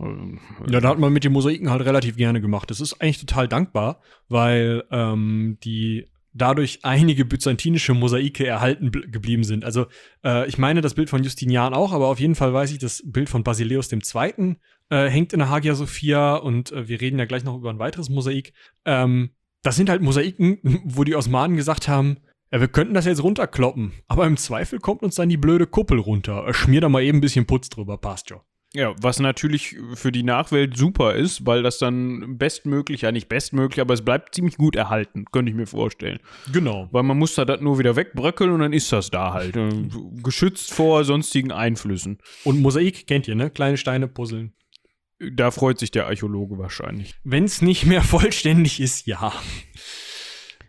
Speaker 1: Ähm,
Speaker 2: Ja, da hat man mit den Mosaiken halt relativ gerne gemacht. Das ist eigentlich total dankbar, weil ähm, die dadurch einige byzantinische Mosaike erhalten geblieben sind. Also äh, ich meine das Bild von Justinian auch, aber auf jeden Fall weiß ich, das Bild von Basileus II. Äh, hängt in der Hagia Sophia und äh, wir reden ja gleich noch über ein weiteres Mosaik. Ähm, das sind halt Mosaiken, wo die Osmanen gesagt haben, ja, wir könnten das jetzt runterkloppen, aber im Zweifel kommt uns dann die blöde Kuppel runter. Schmier da mal eben ein bisschen Putz drüber, passt schon.
Speaker 1: Ja, was natürlich für die Nachwelt super ist, weil das dann bestmöglich, ja nicht bestmöglich, aber es bleibt ziemlich gut erhalten, könnte ich mir vorstellen.
Speaker 2: Genau.
Speaker 1: Weil man muss da das nur wieder wegbröckeln und dann ist das da halt. Äh, geschützt vor sonstigen Einflüssen.
Speaker 2: Und Mosaik kennt ihr, ne? Kleine Steine puzzeln.
Speaker 1: Da freut sich der Archäologe wahrscheinlich.
Speaker 2: Wenn es nicht mehr [LAUGHS] vollständig ist, ja.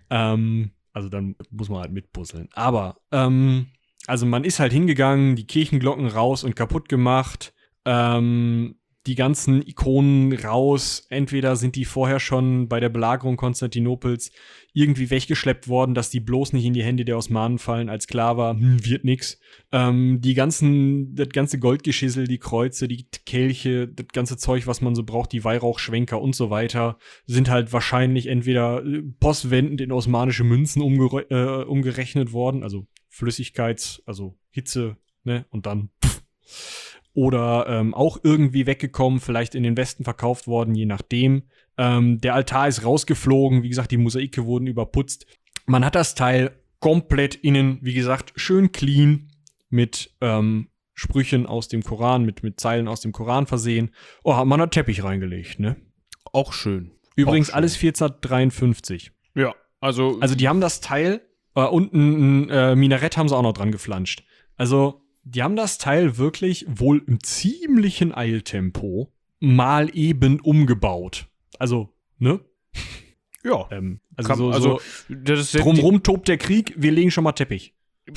Speaker 2: ähm, also dann muss man halt mitpuzzeln. Aber, ähm, also man ist halt hingegangen, die Kirchenglocken raus und kaputt gemacht ähm, die ganzen Ikonen raus. Entweder sind die vorher schon bei der Belagerung Konstantinopels irgendwie weggeschleppt worden, dass die bloß nicht in die Hände der Osmanen fallen, als klar war, hm, wird nix. Ähm, die ganzen, das ganze Goldgeschissel, die Kreuze, die Kelche, das ganze Zeug, was man so braucht, die Weihrauchschwenker und so weiter, sind halt wahrscheinlich entweder äh, postwendend in osmanische Münzen umgere äh, umgerechnet worden, also Flüssigkeits, also Hitze, ne, und dann pff oder ähm, auch irgendwie weggekommen, vielleicht in den Westen verkauft worden, je nachdem. Ähm, der Altar ist rausgeflogen, wie gesagt, die Mosaike wurden überputzt. Man hat das Teil komplett innen, wie gesagt, schön clean mit ähm, Sprüchen aus dem Koran, mit, mit Zeilen aus dem Koran versehen. Oh, man hat Teppich reingelegt, ne?
Speaker 1: Auch schön.
Speaker 2: Übrigens
Speaker 1: Auch schön.
Speaker 2: alles 1453.
Speaker 1: Ja, also.
Speaker 2: Also die haben das Teil äh, und ein, ein äh, Minarett haben sie auch noch dran geflanscht. Also die haben das Teil wirklich wohl im ziemlichen Eiltempo mal eben umgebaut. Also, ne? [LAUGHS]
Speaker 1: Ja.
Speaker 2: Ähm, also,
Speaker 1: Kann,
Speaker 2: so,
Speaker 1: also
Speaker 2: so
Speaker 1: das ist
Speaker 2: drumrum tobt der Krieg, wir legen schon mal Teppich. [LAUGHS]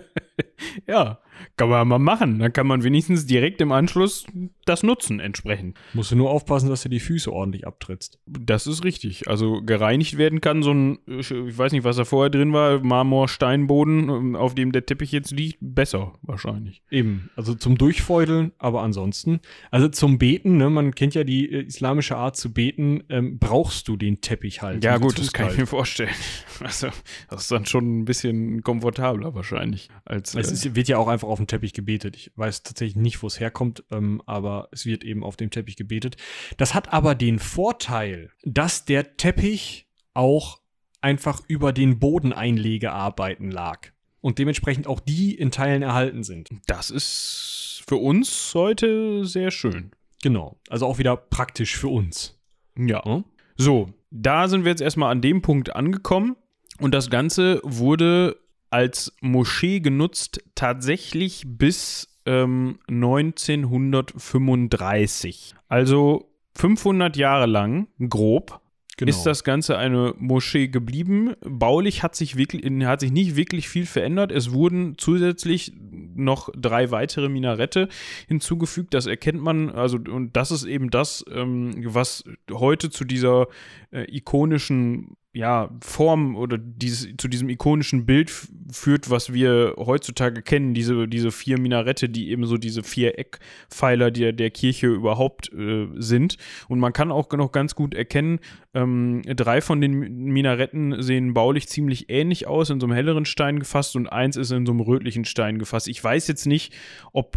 Speaker 2: [LAUGHS]
Speaker 1: ja, kann man mal machen. Dann kann man wenigstens direkt im Anschluss das nutzen entsprechend.
Speaker 2: Musst du nur aufpassen, dass du die Füße ordentlich abtrittst.
Speaker 1: Das ist richtig. Also gereinigt werden kann so ein, ich weiß nicht, was da vorher drin war, Marmor, Steinboden, ähm, auf dem der Teppich jetzt liegt, besser wahrscheinlich.
Speaker 2: Eben, also zum Durchfeudeln, aber ansonsten, also zum Beten, ne, man kennt ja die äh, islamische Art zu beten, ähm, brauchst du den Teppich halt.
Speaker 1: Ja, gut, das kann ich mir vorstellen. [LAUGHS] Also, das ist dann schon ein bisschen komfortabler wahrscheinlich. Als,
Speaker 2: Es
Speaker 1: äh,
Speaker 2: ist, wird ja auch einfach auf dem Teppich gebetet. Ich weiß tatsächlich nicht, wo es herkommt, ähm, aber es wird eben auf dem Teppich gebetet. Das hat aber den Vorteil, dass der Teppich auch einfach über den Bodeneinlegearbeiten lag. Und dementsprechend auch die in Teilen erhalten sind.
Speaker 1: das ist für uns heute sehr schön.
Speaker 2: Genau. Also auch wieder praktisch für uns.
Speaker 1: Ja.
Speaker 2: Hm?
Speaker 1: So, da sind wir jetzt erstmal an dem Punkt angekommen. Und das Ganze wurde als Moschee genutzt, tatsächlich bis ähm, 1935. Also 500 Jahre lang, grob,
Speaker 2: Genau.
Speaker 1: ist das Ganze eine Moschee geblieben. Baulich hat sich, wirklich, hat sich nicht wirklich viel verändert. Es wurden zusätzlich noch drei weitere Minarette hinzugefügt. Das erkennt man, also, und das ist eben das, ähm, was heute zu dieser äh, ikonischen ja, Form oder dieses, zu diesem ikonischen Bild führt, was wir heutzutage kennen, diese, diese vier Minarette, die eben so diese vier Eckpfeiler der, der Kirche überhaupt äh, sind. Und man kann auch noch ganz gut erkennen, ähm, drei von den Minaretten sehen baulich ziemlich ähnlich aus, in so einem helleren Stein gefasst und eins ist in so einem rötlichen Stein gefasst. Ich weiß jetzt nicht, ob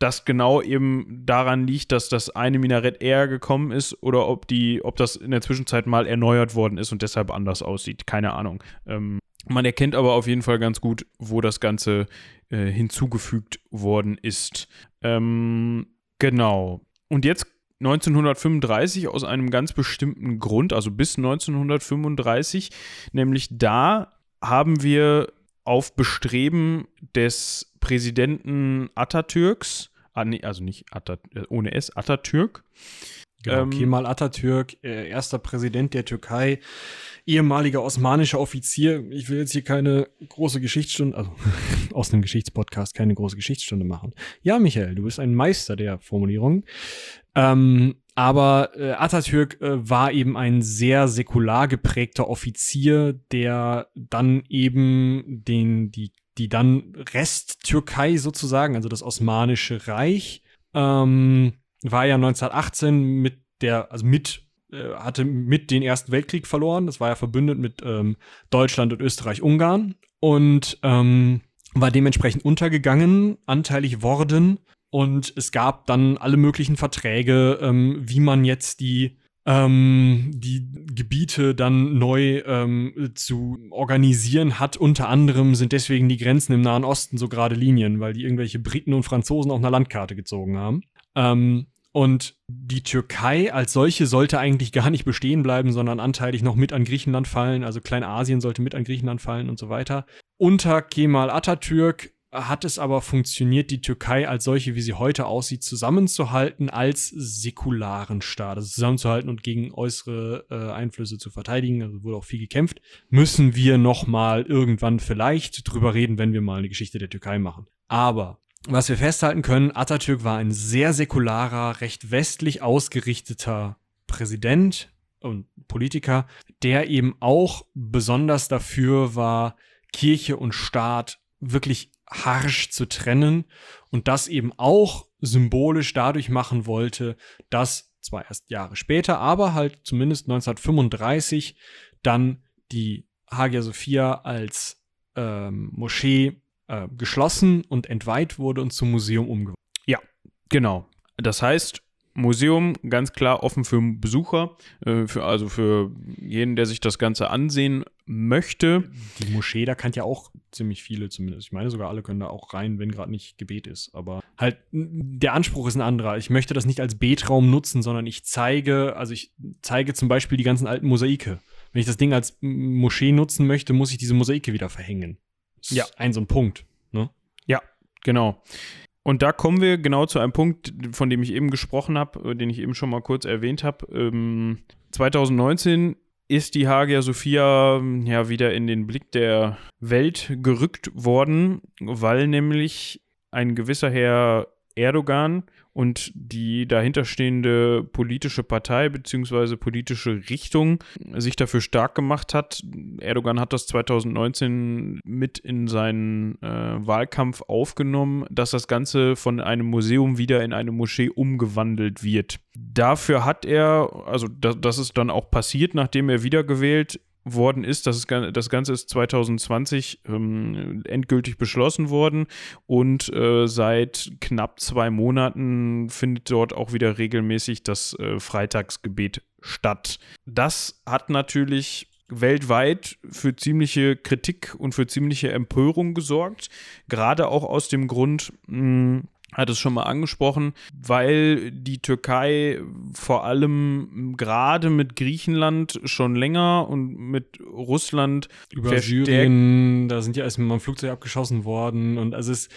Speaker 1: das genau eben daran liegt, dass das eine Minarett eher gekommen ist oder ob die, ob das in der Zwischenzeit mal erneuert worden ist und deshalb anders aussieht. Keine Ahnung. Ähm, man erkennt aber auf jeden Fall ganz gut, wo das Ganze äh, hinzugefügt worden ist. Ähm, genau. Und jetzt 1935 aus einem ganz bestimmten Grund, also bis 1935, nämlich da haben wir auf Bestreben des Präsidenten Atatürks, ah, nee, also nicht Atat, äh, ohne S, Atatürk,
Speaker 2: Genau,
Speaker 1: Ähm,
Speaker 2: Kemal Atatürk, äh, erster Präsident der Türkei, ehemaliger osmanischer Offizier. Ich will jetzt hier keine große Geschichtsstunde, also [LAUGHS] aus einem Geschichtspodcast keine große Geschichtsstunde machen. Ja, Michael, du bist ein Meister der Formulierung. Ähm, aber äh, Atatürk äh, war eben ein sehr säkular geprägter Offizier, der dann eben den, die, die dann Resttürkei sozusagen, also das Osmanische Reich, ähm, war ja 1918 mit der, also mit äh, hatte mit den Ersten Weltkrieg verloren. Das war ja verbündet mit ähm, Deutschland und Österreich-Ungarn und ähm, war dementsprechend untergegangen, anteilig worden. Und es gab dann alle möglichen Verträge, ähm, wie man jetzt die ähm, die Gebiete dann neu ähm, zu organisieren hat. Unter anderem sind deswegen die Grenzen im Nahen Osten so gerade Linien, weil die irgendwelche Briten und Franzosen auf einer Landkarte gezogen haben. Ähm, und die Türkei als solche sollte eigentlich gar nicht bestehen bleiben, sondern anteilig noch mit an Griechenland fallen. Also Kleinasien sollte mit an Griechenland fallen und so weiter. Unter Kemal Atatürk hat es aber funktioniert, die Türkei als solche, wie sie heute aussieht, zusammenzuhalten als säkularen Staat. Also zusammenzuhalten und gegen äußere äh, Einflüsse zu verteidigen. Also wurde auch viel gekämpft. Müssen wir noch mal irgendwann vielleicht drüber reden, wenn wir mal eine Geschichte der Türkei machen. Aber was wir festhalten können, Atatürk war ein sehr säkularer, recht westlich ausgerichteter Präsident und Politiker, der eben auch besonders dafür war, Kirche und Staat wirklich harsch zu trennen und das eben auch symbolisch dadurch machen wollte, dass zwar erst Jahre später, aber halt zumindest 1935 dann die Hagia Sophia als ähm, Moschee äh, geschlossen und entweiht wurde und zum Museum umgewandelt.
Speaker 1: Ja, genau. Das heißt, Museum ganz klar offen für Besucher, äh, für, also für jeden, der sich das Ganze ansehen möchte.
Speaker 2: Die Moschee, da kann ja auch ziemlich viele zumindest. Ich meine, sogar alle können da auch rein, wenn gerade nicht Gebet ist. Aber halt, der Anspruch ist ein anderer. Ich möchte das nicht als Betraum nutzen, sondern ich zeige, also ich zeige zum Beispiel die ganzen alten Mosaike. Wenn ich das Ding als Moschee nutzen möchte, muss ich diese Mosaike wieder verhängen.
Speaker 1: Das ja.
Speaker 2: Ein so ein Punkt. Ne?
Speaker 1: Ja, genau. Und da kommen wir genau zu einem Punkt, von dem ich eben gesprochen habe, äh, den ich eben schon mal kurz erwähnt habe. Ähm, 2019 ist die Hagia Sophia ähm, ja wieder in den Blick der Welt gerückt worden, weil nämlich ein gewisser Herr Erdogan und die dahinterstehende politische Partei bzw. politische Richtung sich dafür stark gemacht hat. Erdogan hat das 2019 mit in seinen äh, Wahlkampf aufgenommen, dass das Ganze von einem Museum wieder in eine Moschee umgewandelt wird. Dafür hat er, also das, das ist dann auch passiert, nachdem er wiedergewählt worden ist. Das, ist, das Ganze ist 2020 ähm, endgültig beschlossen worden und äh, seit knapp zwei Monaten findet dort auch wieder regelmäßig das äh, Freitagsgebet statt. Das hat natürlich weltweit für ziemliche Kritik und für ziemliche Empörung gesorgt, gerade auch aus dem Grund, mh, hat es schon mal angesprochen, weil die Türkei vor allem gerade mit Griechenland schon länger und mit Russland
Speaker 2: über Syrien, da sind ja erstmal mal Flugzeug abgeschossen worden und also es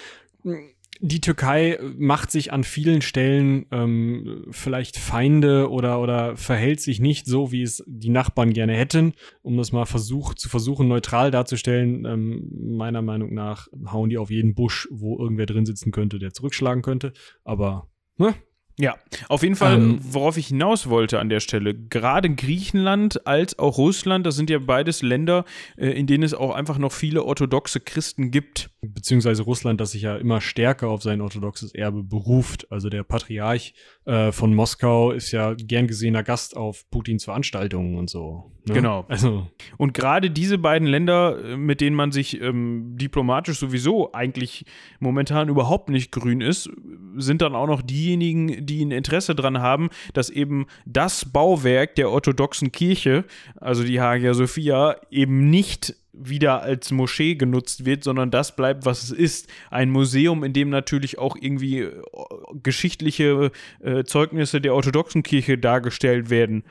Speaker 2: die Türkei macht sich an vielen Stellen ähm, vielleicht Feinde oder, oder verhält sich nicht so, wie es die Nachbarn gerne hätten. Um das mal versuch, zu versuchen, neutral darzustellen, ähm, meiner Meinung nach hauen die auf jeden Busch, wo irgendwer drin sitzen könnte, der zurückschlagen könnte. Aber, ne?
Speaker 1: Ja, auf jeden Fall, ähm, worauf ich hinaus wollte an der Stelle, gerade Griechenland als auch Russland, das sind ja beides Länder, äh, in denen es auch einfach noch viele orthodoxe Christen gibt.
Speaker 2: Beziehungsweise Russland, das sich ja immer stärker auf sein orthodoxes Erbe beruft. Also der Patriarch äh, von Moskau ist ja gern gesehener Gast auf Putins Veranstaltungen und so.
Speaker 1: Ne? Genau. Also. Und gerade diese beiden Länder, äh, mit denen man sich ähm, diplomatisch sowieso eigentlich momentan überhaupt nicht grün ist, sind dann auch noch diejenigen, die ein Interesse daran haben, dass eben das Bauwerk der orthodoxen Kirche, also die Hagia Sophia, eben nicht wieder als Moschee genutzt wird, sondern das bleibt, was es ist. Ein Museum, in dem natürlich auch irgendwie äh, geschichtliche äh, Zeugnisse der orthodoxen Kirche dargestellt werden.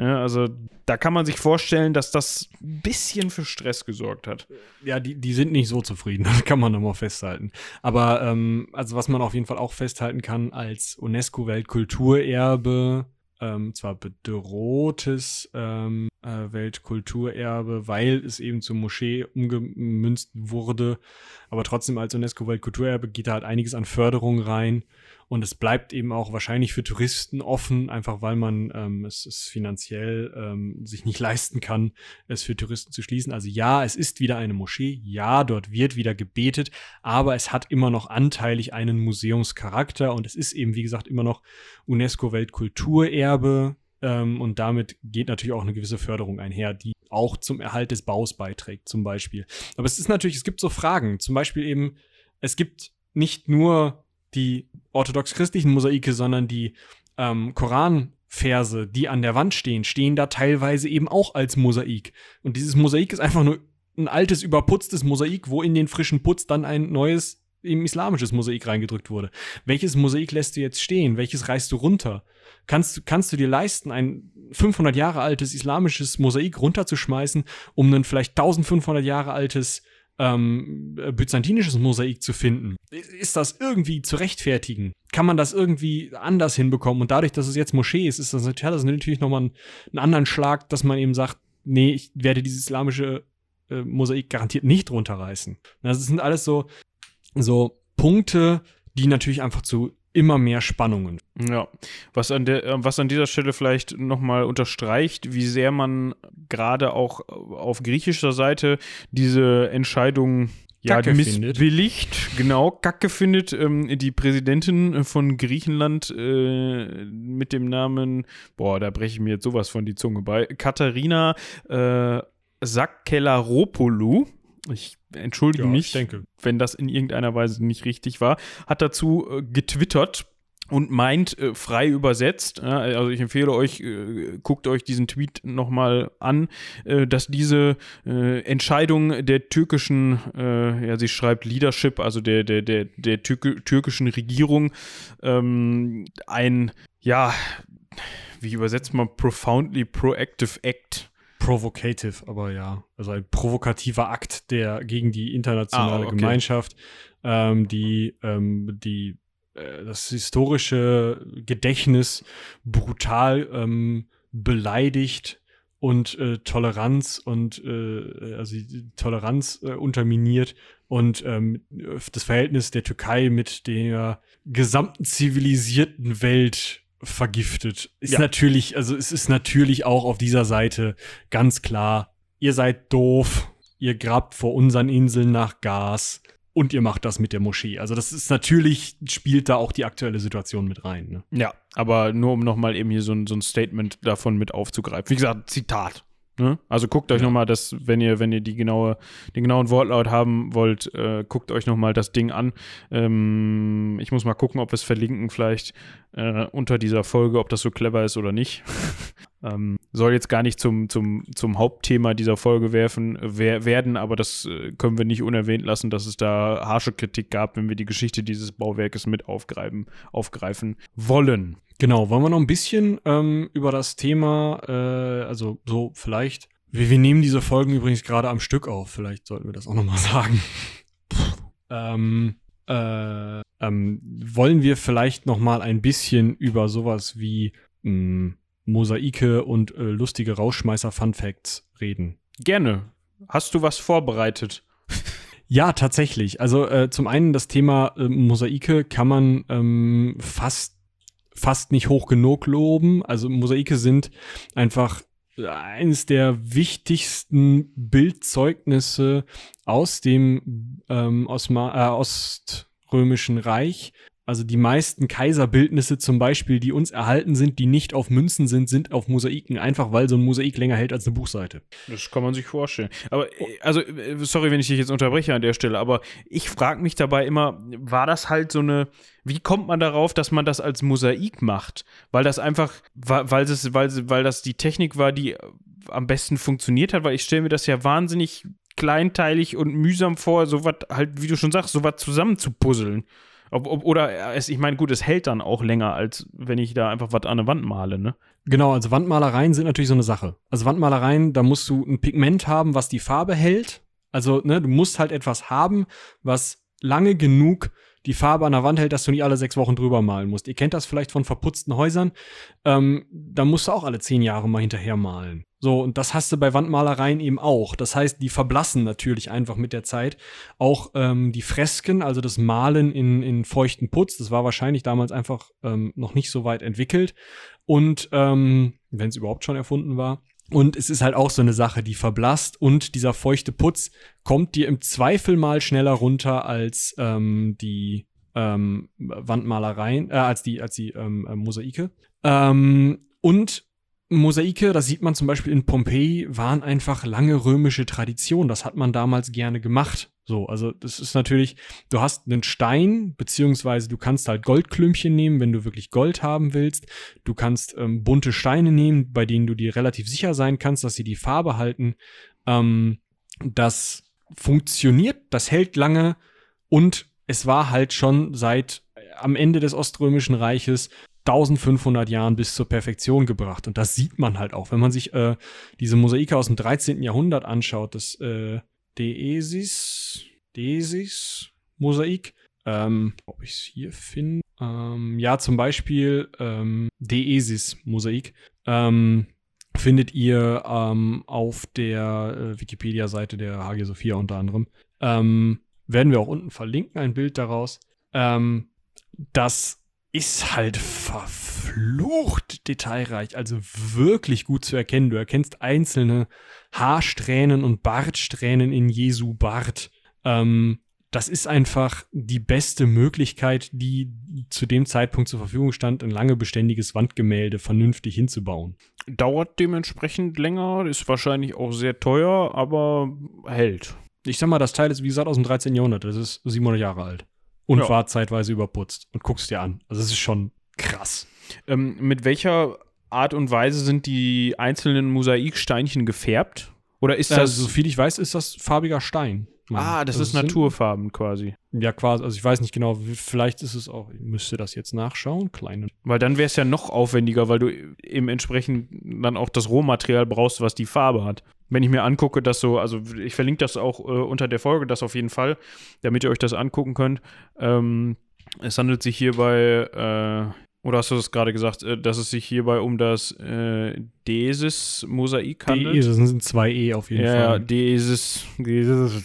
Speaker 1: Ja, also da kann man sich vorstellen, dass das ein bisschen für Stress gesorgt hat.
Speaker 2: Ja, die, die sind nicht so zufrieden, [LAUGHS] das kann man nochmal festhalten. Aber ähm, also was man auf jeden Fall auch festhalten kann als UNESCO-Weltkulturerbe, ähm, zwar bedrohtes ähm, äh, Weltkulturerbe, weil es eben zur Moschee umgemünzt wurde, aber trotzdem als UNESCO-Weltkulturerbe geht da halt einiges an Förderung rein. Und es bleibt eben auch wahrscheinlich für Touristen offen, einfach weil man ähm, es, es finanziell ähm, sich nicht [LAUGHS] leisten kann, es für Touristen zu schließen. Also ja, es ist wieder eine Moschee, ja, dort wird wieder gebetet, aber es hat immer noch anteilig einen Museumscharakter. Und es ist eben, wie gesagt, immer noch UNESCO-Weltkulturerbe Ähm, und damit geht natürlich auch eine gewisse Förderung einher, die auch zum Erhalt des Baus beiträgt, zum Beispiel. Aber es ist natürlich, es gibt so Fragen, zum Beispiel eben, es gibt nicht nur die orthodox-christlichen Mosaike, sondern die ähm, Koranverse, die an der Wand stehen, stehen da teilweise eben auch als Mosaik. Und dieses Mosaik ist einfach nur ein altes, überputztes Mosaik, wo in den frischen Putz dann ein neues, eben islamisches Mosaik reingedrückt wurde. Welches Mosaik lässt du jetzt stehen? Welches reißt du runter? Kannst, kannst du dir leisten, ein 500 Jahre altes islamisches Mosaik runterzuschmeißen, um ein vielleicht 1500 Jahre altes ähm, byzantinisches Mosaik zu finden. Ist das irgendwie zu rechtfertigen? Kann man das irgendwie anders hinbekommen? Und dadurch, dass es jetzt Moschee ist, ist das, hat das natürlich nochmal einen, einen anderen Schlag, dass man eben sagt, nee, ich werde dieses islamische äh, Mosaik garantiert nicht runterreißen. Das sind alles so, so Punkte, die natürlich einfach zu immer mehr Spannungen.
Speaker 1: Ja, was an, der, äh, was an dieser Stelle vielleicht nochmal unterstreicht, wie sehr man gerade auch auf griechischer Seite diese Entscheidung ja, Kacke missbilligt, findet. genau, Kacke findet. Ähm, die Präsidentin von Griechenland äh, mit dem Namen, boah, da breche ich mir jetzt sowas von die Zunge bei, Katharina äh, Sakelaropoulou ich entschuldige ja, mich, ich wenn das in irgendeiner Weise nicht richtig war, hat dazu äh, getwittert und meint äh, frei übersetzt, ja, also ich empfehle euch, äh, guckt euch diesen Tweet nochmal an, äh, dass diese äh, Entscheidung der türkischen, äh, ja sie schreibt Leadership, also der, der, der, der türk türkischen Regierung ähm, ein, ja, wie übersetzt man profoundly proactive act
Speaker 2: provocative, aber ja, also ein provokativer Akt, der gegen die internationale ah, okay. Gemeinschaft, ähm, die, ähm, die äh, das historische Gedächtnis brutal ähm, beleidigt und äh, Toleranz und äh, also Toleranz äh, unterminiert und ähm, das Verhältnis der Türkei mit der gesamten zivilisierten Welt vergiftet. Ist ja. natürlich, also es ist natürlich auch auf dieser Seite ganz klar, ihr seid doof, ihr grabt vor unseren Inseln nach Gas und ihr macht das mit der Moschee. Also das ist natürlich, spielt da auch die aktuelle Situation mit rein. Ne?
Speaker 1: Ja, aber nur um nochmal eben hier so ein, so ein Statement davon mit aufzugreifen. Wie gesagt, Zitat. Ne? Also guckt euch ja. nochmal das, wenn ihr, wenn ihr die genaue, den genauen Wortlaut haben wollt, äh, guckt euch nochmal das Ding an. Ähm, ich muss mal gucken, ob wir es verlinken vielleicht äh, unter dieser Folge, ob das so clever ist oder nicht. [LAUGHS] ähm, soll jetzt gar nicht zum, zum, zum Hauptthema dieser Folge werfen, wer, werden, aber das äh, können wir nicht unerwähnt lassen, dass es da harsche Kritik gab, wenn wir die Geschichte dieses Bauwerkes mit aufgreifen, aufgreifen wollen.
Speaker 2: Genau, wollen wir noch ein bisschen ähm, über das Thema, äh, also so vielleicht, wir, wir nehmen diese Folgen übrigens gerade am Stück auf, vielleicht sollten wir das auch nochmal [LAUGHS] sagen. ähm, äh, ähm, wollen wir vielleicht nochmal ein bisschen über sowas wie mh, hm, Mosaike und äh, lustige Rauschmeißer-Fun-Facts reden?
Speaker 1: Gerne. Hast du was vorbereitet? [LAUGHS]
Speaker 2: Ja, tatsächlich. Also äh, zum einen das Thema äh, Mosaike kann man ähm, fast fast nicht hoch genug loben. Also Mosaike sind einfach eines der wichtigsten Bildzeugnisse aus dem ähm, Osma äh, Oströmischen Reich. Also die meisten Kaiserbildnisse zum Beispiel, die uns erhalten sind, die nicht auf Münzen sind, sind auf Mosaiken, einfach weil so ein Mosaik länger hält als eine Buchseite.
Speaker 1: Das kann man sich vorstellen. Aber, also, äh, sorry, wenn ich dich jetzt unterbreche an der Stelle, aber ich frage mich dabei immer, war das halt so eine, wie kommt man darauf, dass man das als Mosaik macht? Weil das einfach, weil, es, weil, weil das die Technik war, die am besten funktioniert hat, weil ich stelle mir das ja wahnsinnig kleinteilig und mühsam vor, so was halt, wie du schon sagst, so was zusammenzupuzzeln. Ob, ob, oder es, ich meine, gut, es hält dann auch länger, als wenn ich da einfach was an der Wand male, ne?
Speaker 2: Genau, also Wandmalereien sind natürlich so eine Sache. Also Wandmalereien, da musst du ein Pigment haben, was die Farbe hält. Also, ne, du musst halt etwas haben, was lange genug die Farbe an der Wand hält, dass du nicht alle sechs Wochen drüber malen musst. Ihr kennt das vielleicht von verputzten Häusern. Ähm, da musst du auch alle zehn Jahre mal hinterher malen. So, und das hast du bei Wandmalereien eben auch. Das heißt, die verblassen natürlich einfach mit der Zeit. Auch ähm, die Fresken, also das Malen in, in feuchten Putz, das war wahrscheinlich damals einfach ähm, noch nicht so weit entwickelt. Und ähm, wenn es überhaupt schon erfunden war. Und es ist halt auch so eine Sache, die verblasst und dieser feuchte Putz kommt dir im Zweifel mal schneller runter als ähm, die ähm, Wandmalereien, äh, als die, als die ähm, äh, Mosaike. Ähm, und Mosaike, das sieht man zum Beispiel in Pompeji, waren einfach lange römische Tradition. Das hat man damals gerne gemacht. So, also das ist natürlich, du hast einen Stein, beziehungsweise du kannst halt Goldklümpchen nehmen, wenn du wirklich Gold haben willst. Du kannst ähm, bunte Steine nehmen, bei denen du dir relativ sicher sein kannst, dass sie die Farbe halten. Ähm, das funktioniert, das hält lange und es war halt schon seit äh, am Ende des Oströmischen Reiches 1500 Jahren bis zur Perfektion gebracht. Und das sieht man halt auch, wenn man sich äh, diese Mosaike aus dem 13. Jahrhundert anschaut, das äh, Deesis, Deesis Mosaik. Ähm, ob ich es hier finde? Ähm, ja, zum Beispiel ähm, Deesis Mosaik. Ähm, findet ihr ähm, auf der äh, Wikipedia-Seite der Hagia Sophia unter anderem. Ähm, werden wir auch unten verlinken, ein Bild daraus. Ähm, das ist halt verflucht detailreich, also wirklich gut zu erkennen. Du erkennst einzelne Haarsträhnen und Bartsträhnen in Jesu Bart. Ähm, das ist einfach die beste Möglichkeit, die zu dem Zeitpunkt zur Verfügung stand, ein lange beständiges Wandgemälde vernünftig hinzubauen.
Speaker 1: Dauert dementsprechend länger, ist wahrscheinlich auch sehr teuer, aber hält.
Speaker 2: Ich sag mal, das Teil ist, wie gesagt, aus dem 13. Jahrhundert. Das ist 700 Jahre alt. Und
Speaker 1: Ja.
Speaker 2: war zeitweise überputzt. Und guckst dir an. Also, es ist schon krass.
Speaker 1: Ähm, mit welcher Art und Weise sind die einzelnen Mosaiksteinchen gefärbt? Oder ist das.
Speaker 2: Also, soviel ich weiß, ist das farbiger Stein.
Speaker 1: ah, das
Speaker 2: Also,
Speaker 1: ist
Speaker 2: es sind-
Speaker 1: Naturfarben quasi.
Speaker 2: Ja, quasi. Also, ich weiß nicht genau. Vielleicht ist es auch. Ich müsste das jetzt nachschauen. Kleine.
Speaker 1: Weil dann wäre es ja noch aufwendiger, weil du eben entsprechend dann auch das Rohmaterial brauchst, was die Farbe hat. Wenn ich mir angucke, dass so, also ich verlinke das auch äh, unter der Folge, das auf jeden Fall, damit ihr euch das angucken könnt. Ähm, es handelt sich hierbei, äh, oder hast du das gerade gesagt, äh, dass es sich hierbei um das äh, Desis-Mosaik handelt?
Speaker 2: DE, das sind zwei E auf jeden
Speaker 1: ja, ja,
Speaker 2: Fall.
Speaker 1: dieses, dieses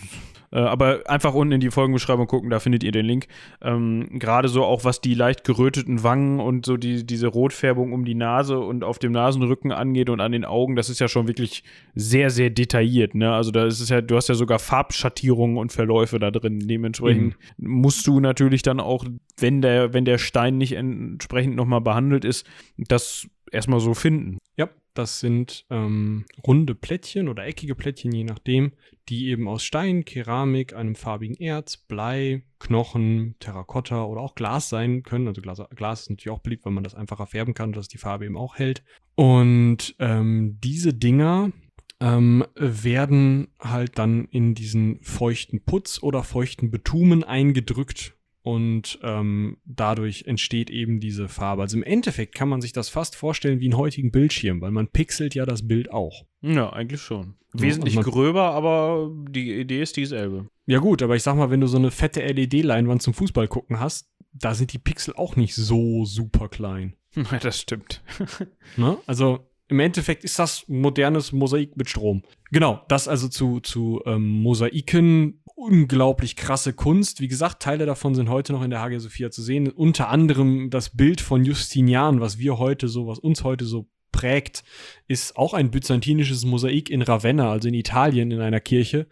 Speaker 1: äh, aber einfach unten in die Folgenbeschreibung gucken, da findet ihr den Link. Ähm, Gerade so auch was die leicht geröteten Wangen und so die, diese Rotfärbung um die Nase und auf dem Nasenrücken angeht und an den Augen, das ist ja schon wirklich sehr, sehr detailliert. Ne? Also da ist es ja, du hast ja sogar Farbschattierungen und Verläufe da drin. Dementsprechend musst du natürlich dann auch, wenn der, wenn der Stein nicht entsprechend nochmal behandelt ist, das erstmal so finden.
Speaker 2: Ja, das sind ähm, runde Plättchen oder eckige Plättchen, je nachdem, die eben aus Stein, Keramik, einem farbigen Erz, Blei, Knochen, Terrakotta oder auch Glas sein können. Also Glas, Glas ist natürlich auch beliebt, weil man das einfacher färben kann, dass die Farbe eben auch hält. Und ähm, diese Dinger ähm, werden halt dann in diesen feuchten Putz oder feuchten Betumen eingedrückt und ähm, dadurch entsteht eben diese Farbe. Also im Endeffekt kann man sich das fast vorstellen wie einen heutigen Bildschirm, weil man pixelt ja das Bild auch.
Speaker 1: Ja, eigentlich schon.
Speaker 2: Ja,
Speaker 1: Wesentlich
Speaker 2: man-
Speaker 1: gröber, aber die Idee ist dieselbe.
Speaker 2: Ja gut, aber ich sag mal, wenn du so eine fette LED-Leinwand zum Fußball gucken hast, da sind die Pixel auch nicht so super klein. [LAUGHS]
Speaker 1: Das stimmt. [LAUGHS]
Speaker 2: Ne? Also im Endeffekt ist das modernes Mosaik mit Strom. Genau, das also zu, zu ähm, Mosaiken. Unglaublich krasse Kunst. Wie gesagt, Teile davon sind heute noch in der Hagia Sophia zu sehen. Unter anderem das Bild von Justinian, was wir heute so, was uns heute so prägt, ist auch ein byzantinisches Mosaik in Ravenna, also in Italien, in einer Kirche,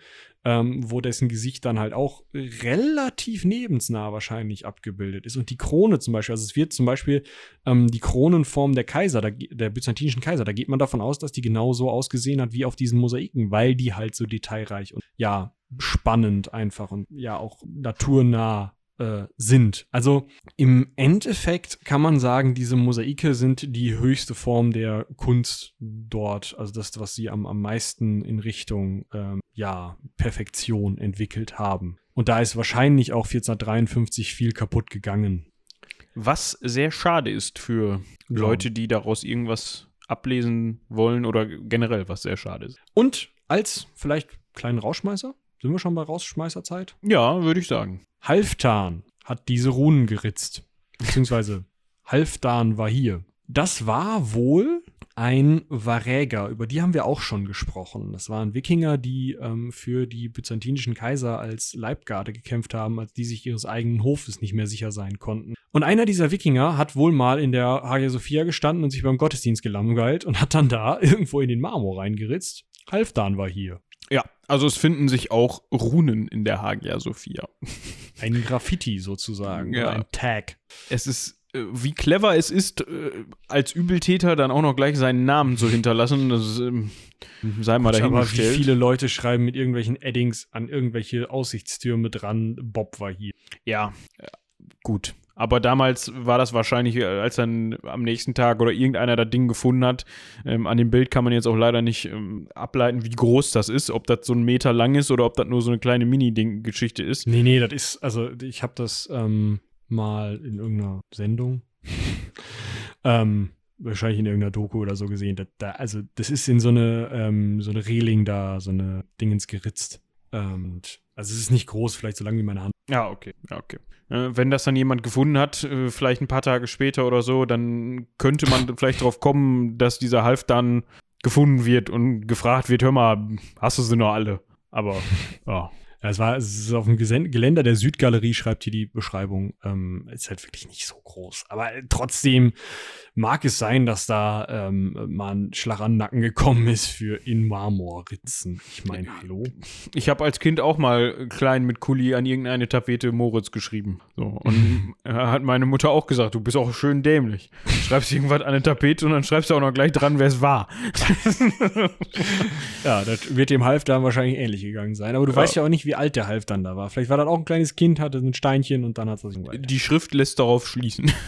Speaker 2: ähm, wo dessen Gesicht dann halt auch relativ lebensnah wahrscheinlich abgebildet ist. Und die Krone zum Beispiel, also es wird zum Beispiel ähm, die Kronenform der Kaiser, der, der byzantinischen Kaiser, da geht man davon aus, dass die genau so ausgesehen hat wie auf diesen Mosaiken, weil die halt so detailreich und ja, spannend einfach und ja auch naturnah äh, sind. Also im Endeffekt kann man sagen, diese Mosaike sind die höchste Form der Kunst dort, also das, was sie am, am meisten in Richtung ähm, ja, Perfektion entwickelt haben. Und da ist wahrscheinlich auch 1453 viel kaputt gegangen.
Speaker 1: Was sehr schade ist für Leute, die daraus irgendwas ablesen wollen oder generell was sehr schade ist.
Speaker 2: Und als vielleicht kleinen Rausschmeißer, sind wir schon bei Rausschmeißerzeit?
Speaker 1: Ja, würde ich sagen.
Speaker 2: Halfdan hat diese Runen geritzt. Beziehungsweise [LAUGHS] Halfdan war hier. Das war wohl ein Varäger, über die haben wir auch schon gesprochen. Das waren Wikinger, die ähm, für die byzantinischen Kaiser als Leibgarde gekämpft haben, als die sich ihres eigenen Hofes nicht mehr sicher sein konnten. Und einer dieser Wikinger hat wohl mal in der Hagia Sophia gestanden und sich beim Gottesdienst gelangweilt und hat dann da [LAUGHS] irgendwo in den Marmor reingeritzt. Halfdan war hier.
Speaker 1: Ja, also es finden sich auch Runen in der Hagia Sophia.
Speaker 2: Ein Graffiti sozusagen.
Speaker 1: Ja.
Speaker 2: Ein Tag.
Speaker 1: Es ist äh, wie clever es ist, äh, als Übeltäter dann auch noch gleich seinen Namen zu hinterlassen. Das ähm, sei mal
Speaker 2: Aber wie
Speaker 1: dahingestellt.
Speaker 2: viele Leute schreiben mit irgendwelchen Addings an irgendwelche Aussichtstürme dran, Bob war hier.
Speaker 1: Ja, äh, gut. Aber damals war das wahrscheinlich, äh, als dann am nächsten Tag oder irgendeiner das Ding gefunden hat. Ähm, an dem Bild kann man jetzt auch leider nicht ähm, ableiten, wie groß das ist. Ob das so ein Meter lang ist oder ob das nur so eine kleine Mini-Geschichte ist.
Speaker 2: Nee, nee, das ist, also ich habe das ähm, mal in irgendeiner Sendung, [LAUGHS] ähm, wahrscheinlich in irgendeiner Doku oder so gesehen. Da, da, also das ist in so eine, ähm, so eine Reling da, so eine Dingens geritzt. Ähm, und, also es ist nicht groß, vielleicht so lang wie meine Hand.
Speaker 1: Ja, okay. Ja, okay. Äh, wenn das dann jemand gefunden hat, äh, vielleicht ein paar Tage später oder so, dann könnte man [LAUGHS] vielleicht drauf kommen, dass dieser Half dann gefunden wird und gefragt wird, hör mal, hast du sie noch alle? Aber, ja.
Speaker 2: Ja, es war, es ist auf dem Geländer der Südgalerie, schreibt hier die Beschreibung. Ähm, ist halt wirklich nicht so groß. Aber äh, trotzdem mag es sein, dass da ähm, mal ein Schlag an den Nacken gekommen ist für in Marmorritzen. Ich meine, hallo?
Speaker 1: Ich habe als Kind auch mal klein mit Kuli an irgendeine Tapete Moritz geschrieben. So. Und [LAUGHS] hat meine Mutter auch gesagt, du bist auch schön dämlich. Schreibst irgendwas an eine Tapete und dann schreibst du auch noch gleich dran, wer es war. [LAUGHS]
Speaker 2: Ja, das wird dem Half dann wahrscheinlich ähnlich gegangen sein. Aber du
Speaker 1: Ja.
Speaker 2: weißt ja auch nicht, wie alt der Half dann da war. Vielleicht war das auch ein kleines Kind, hatte ein Steinchen und dann hat es weiter.
Speaker 1: Die Schrift lässt darauf schließen. [LAUGHS]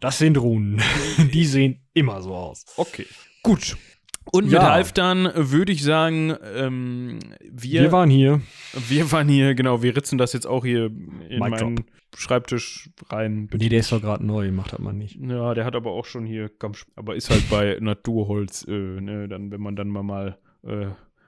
Speaker 2: Das sind Runen. Die sehen immer so aus.
Speaker 1: Okay. Gut. Und
Speaker 2: Ja.
Speaker 1: mit Halfdan würde ich sagen, ähm, wir,
Speaker 2: Wir waren hier.
Speaker 1: wir waren hier, genau, wir ritzen das jetzt auch hier in
Speaker 2: Mic
Speaker 1: meinen Schreibtisch rein.
Speaker 2: Nee, der ist doch gerade neu, macht das mal nicht.
Speaker 1: Ja, der hat aber auch schon hier, aber ist halt bei Naturholz, äh, ne, dann, wenn man dann mal, mal äh,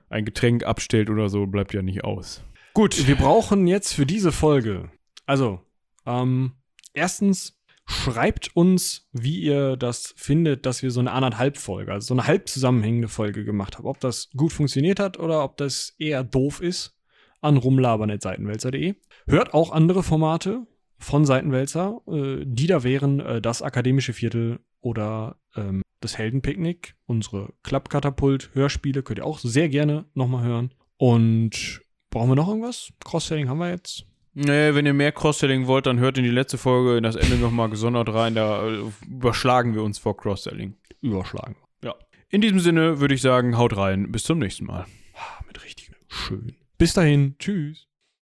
Speaker 1: ein Getränk abstellt oder so, bleibt ja nicht aus. Gut.
Speaker 2: Wir brauchen jetzt für diese Folge, also, ähm, erstens, schreibt uns, wie ihr das findet, dass wir so eine anderthalb Folge, also so eine halb zusammenhängende Folge gemacht haben. Ob das gut funktioniert hat oder ob das eher doof ist, an rumlabern.seitenwälzer.de. Hört auch andere Formate von Seitenwälzer, äh, die da wären äh, das akademische Viertel oder ähm, das Heldenpicknick, unsere Klappkatapult-Hörspiele, könnt ihr auch sehr gerne nochmal hören. Und brauchen wir noch irgendwas? Cross-Selling haben wir jetzt.
Speaker 1: Nee, wenn ihr mehr Cross-Selling wollt, dann hört in die letzte Folge in das Ende nochmal gesondert rein. Da äh, überschlagen wir uns vor Cross-Selling.
Speaker 2: Überschlagen.
Speaker 1: In diesem Sinne würde ich sagen, haut rein. Bis zum nächsten Mal.
Speaker 2: Ah, Mit richtig schön. Bis dahin. Tschüss.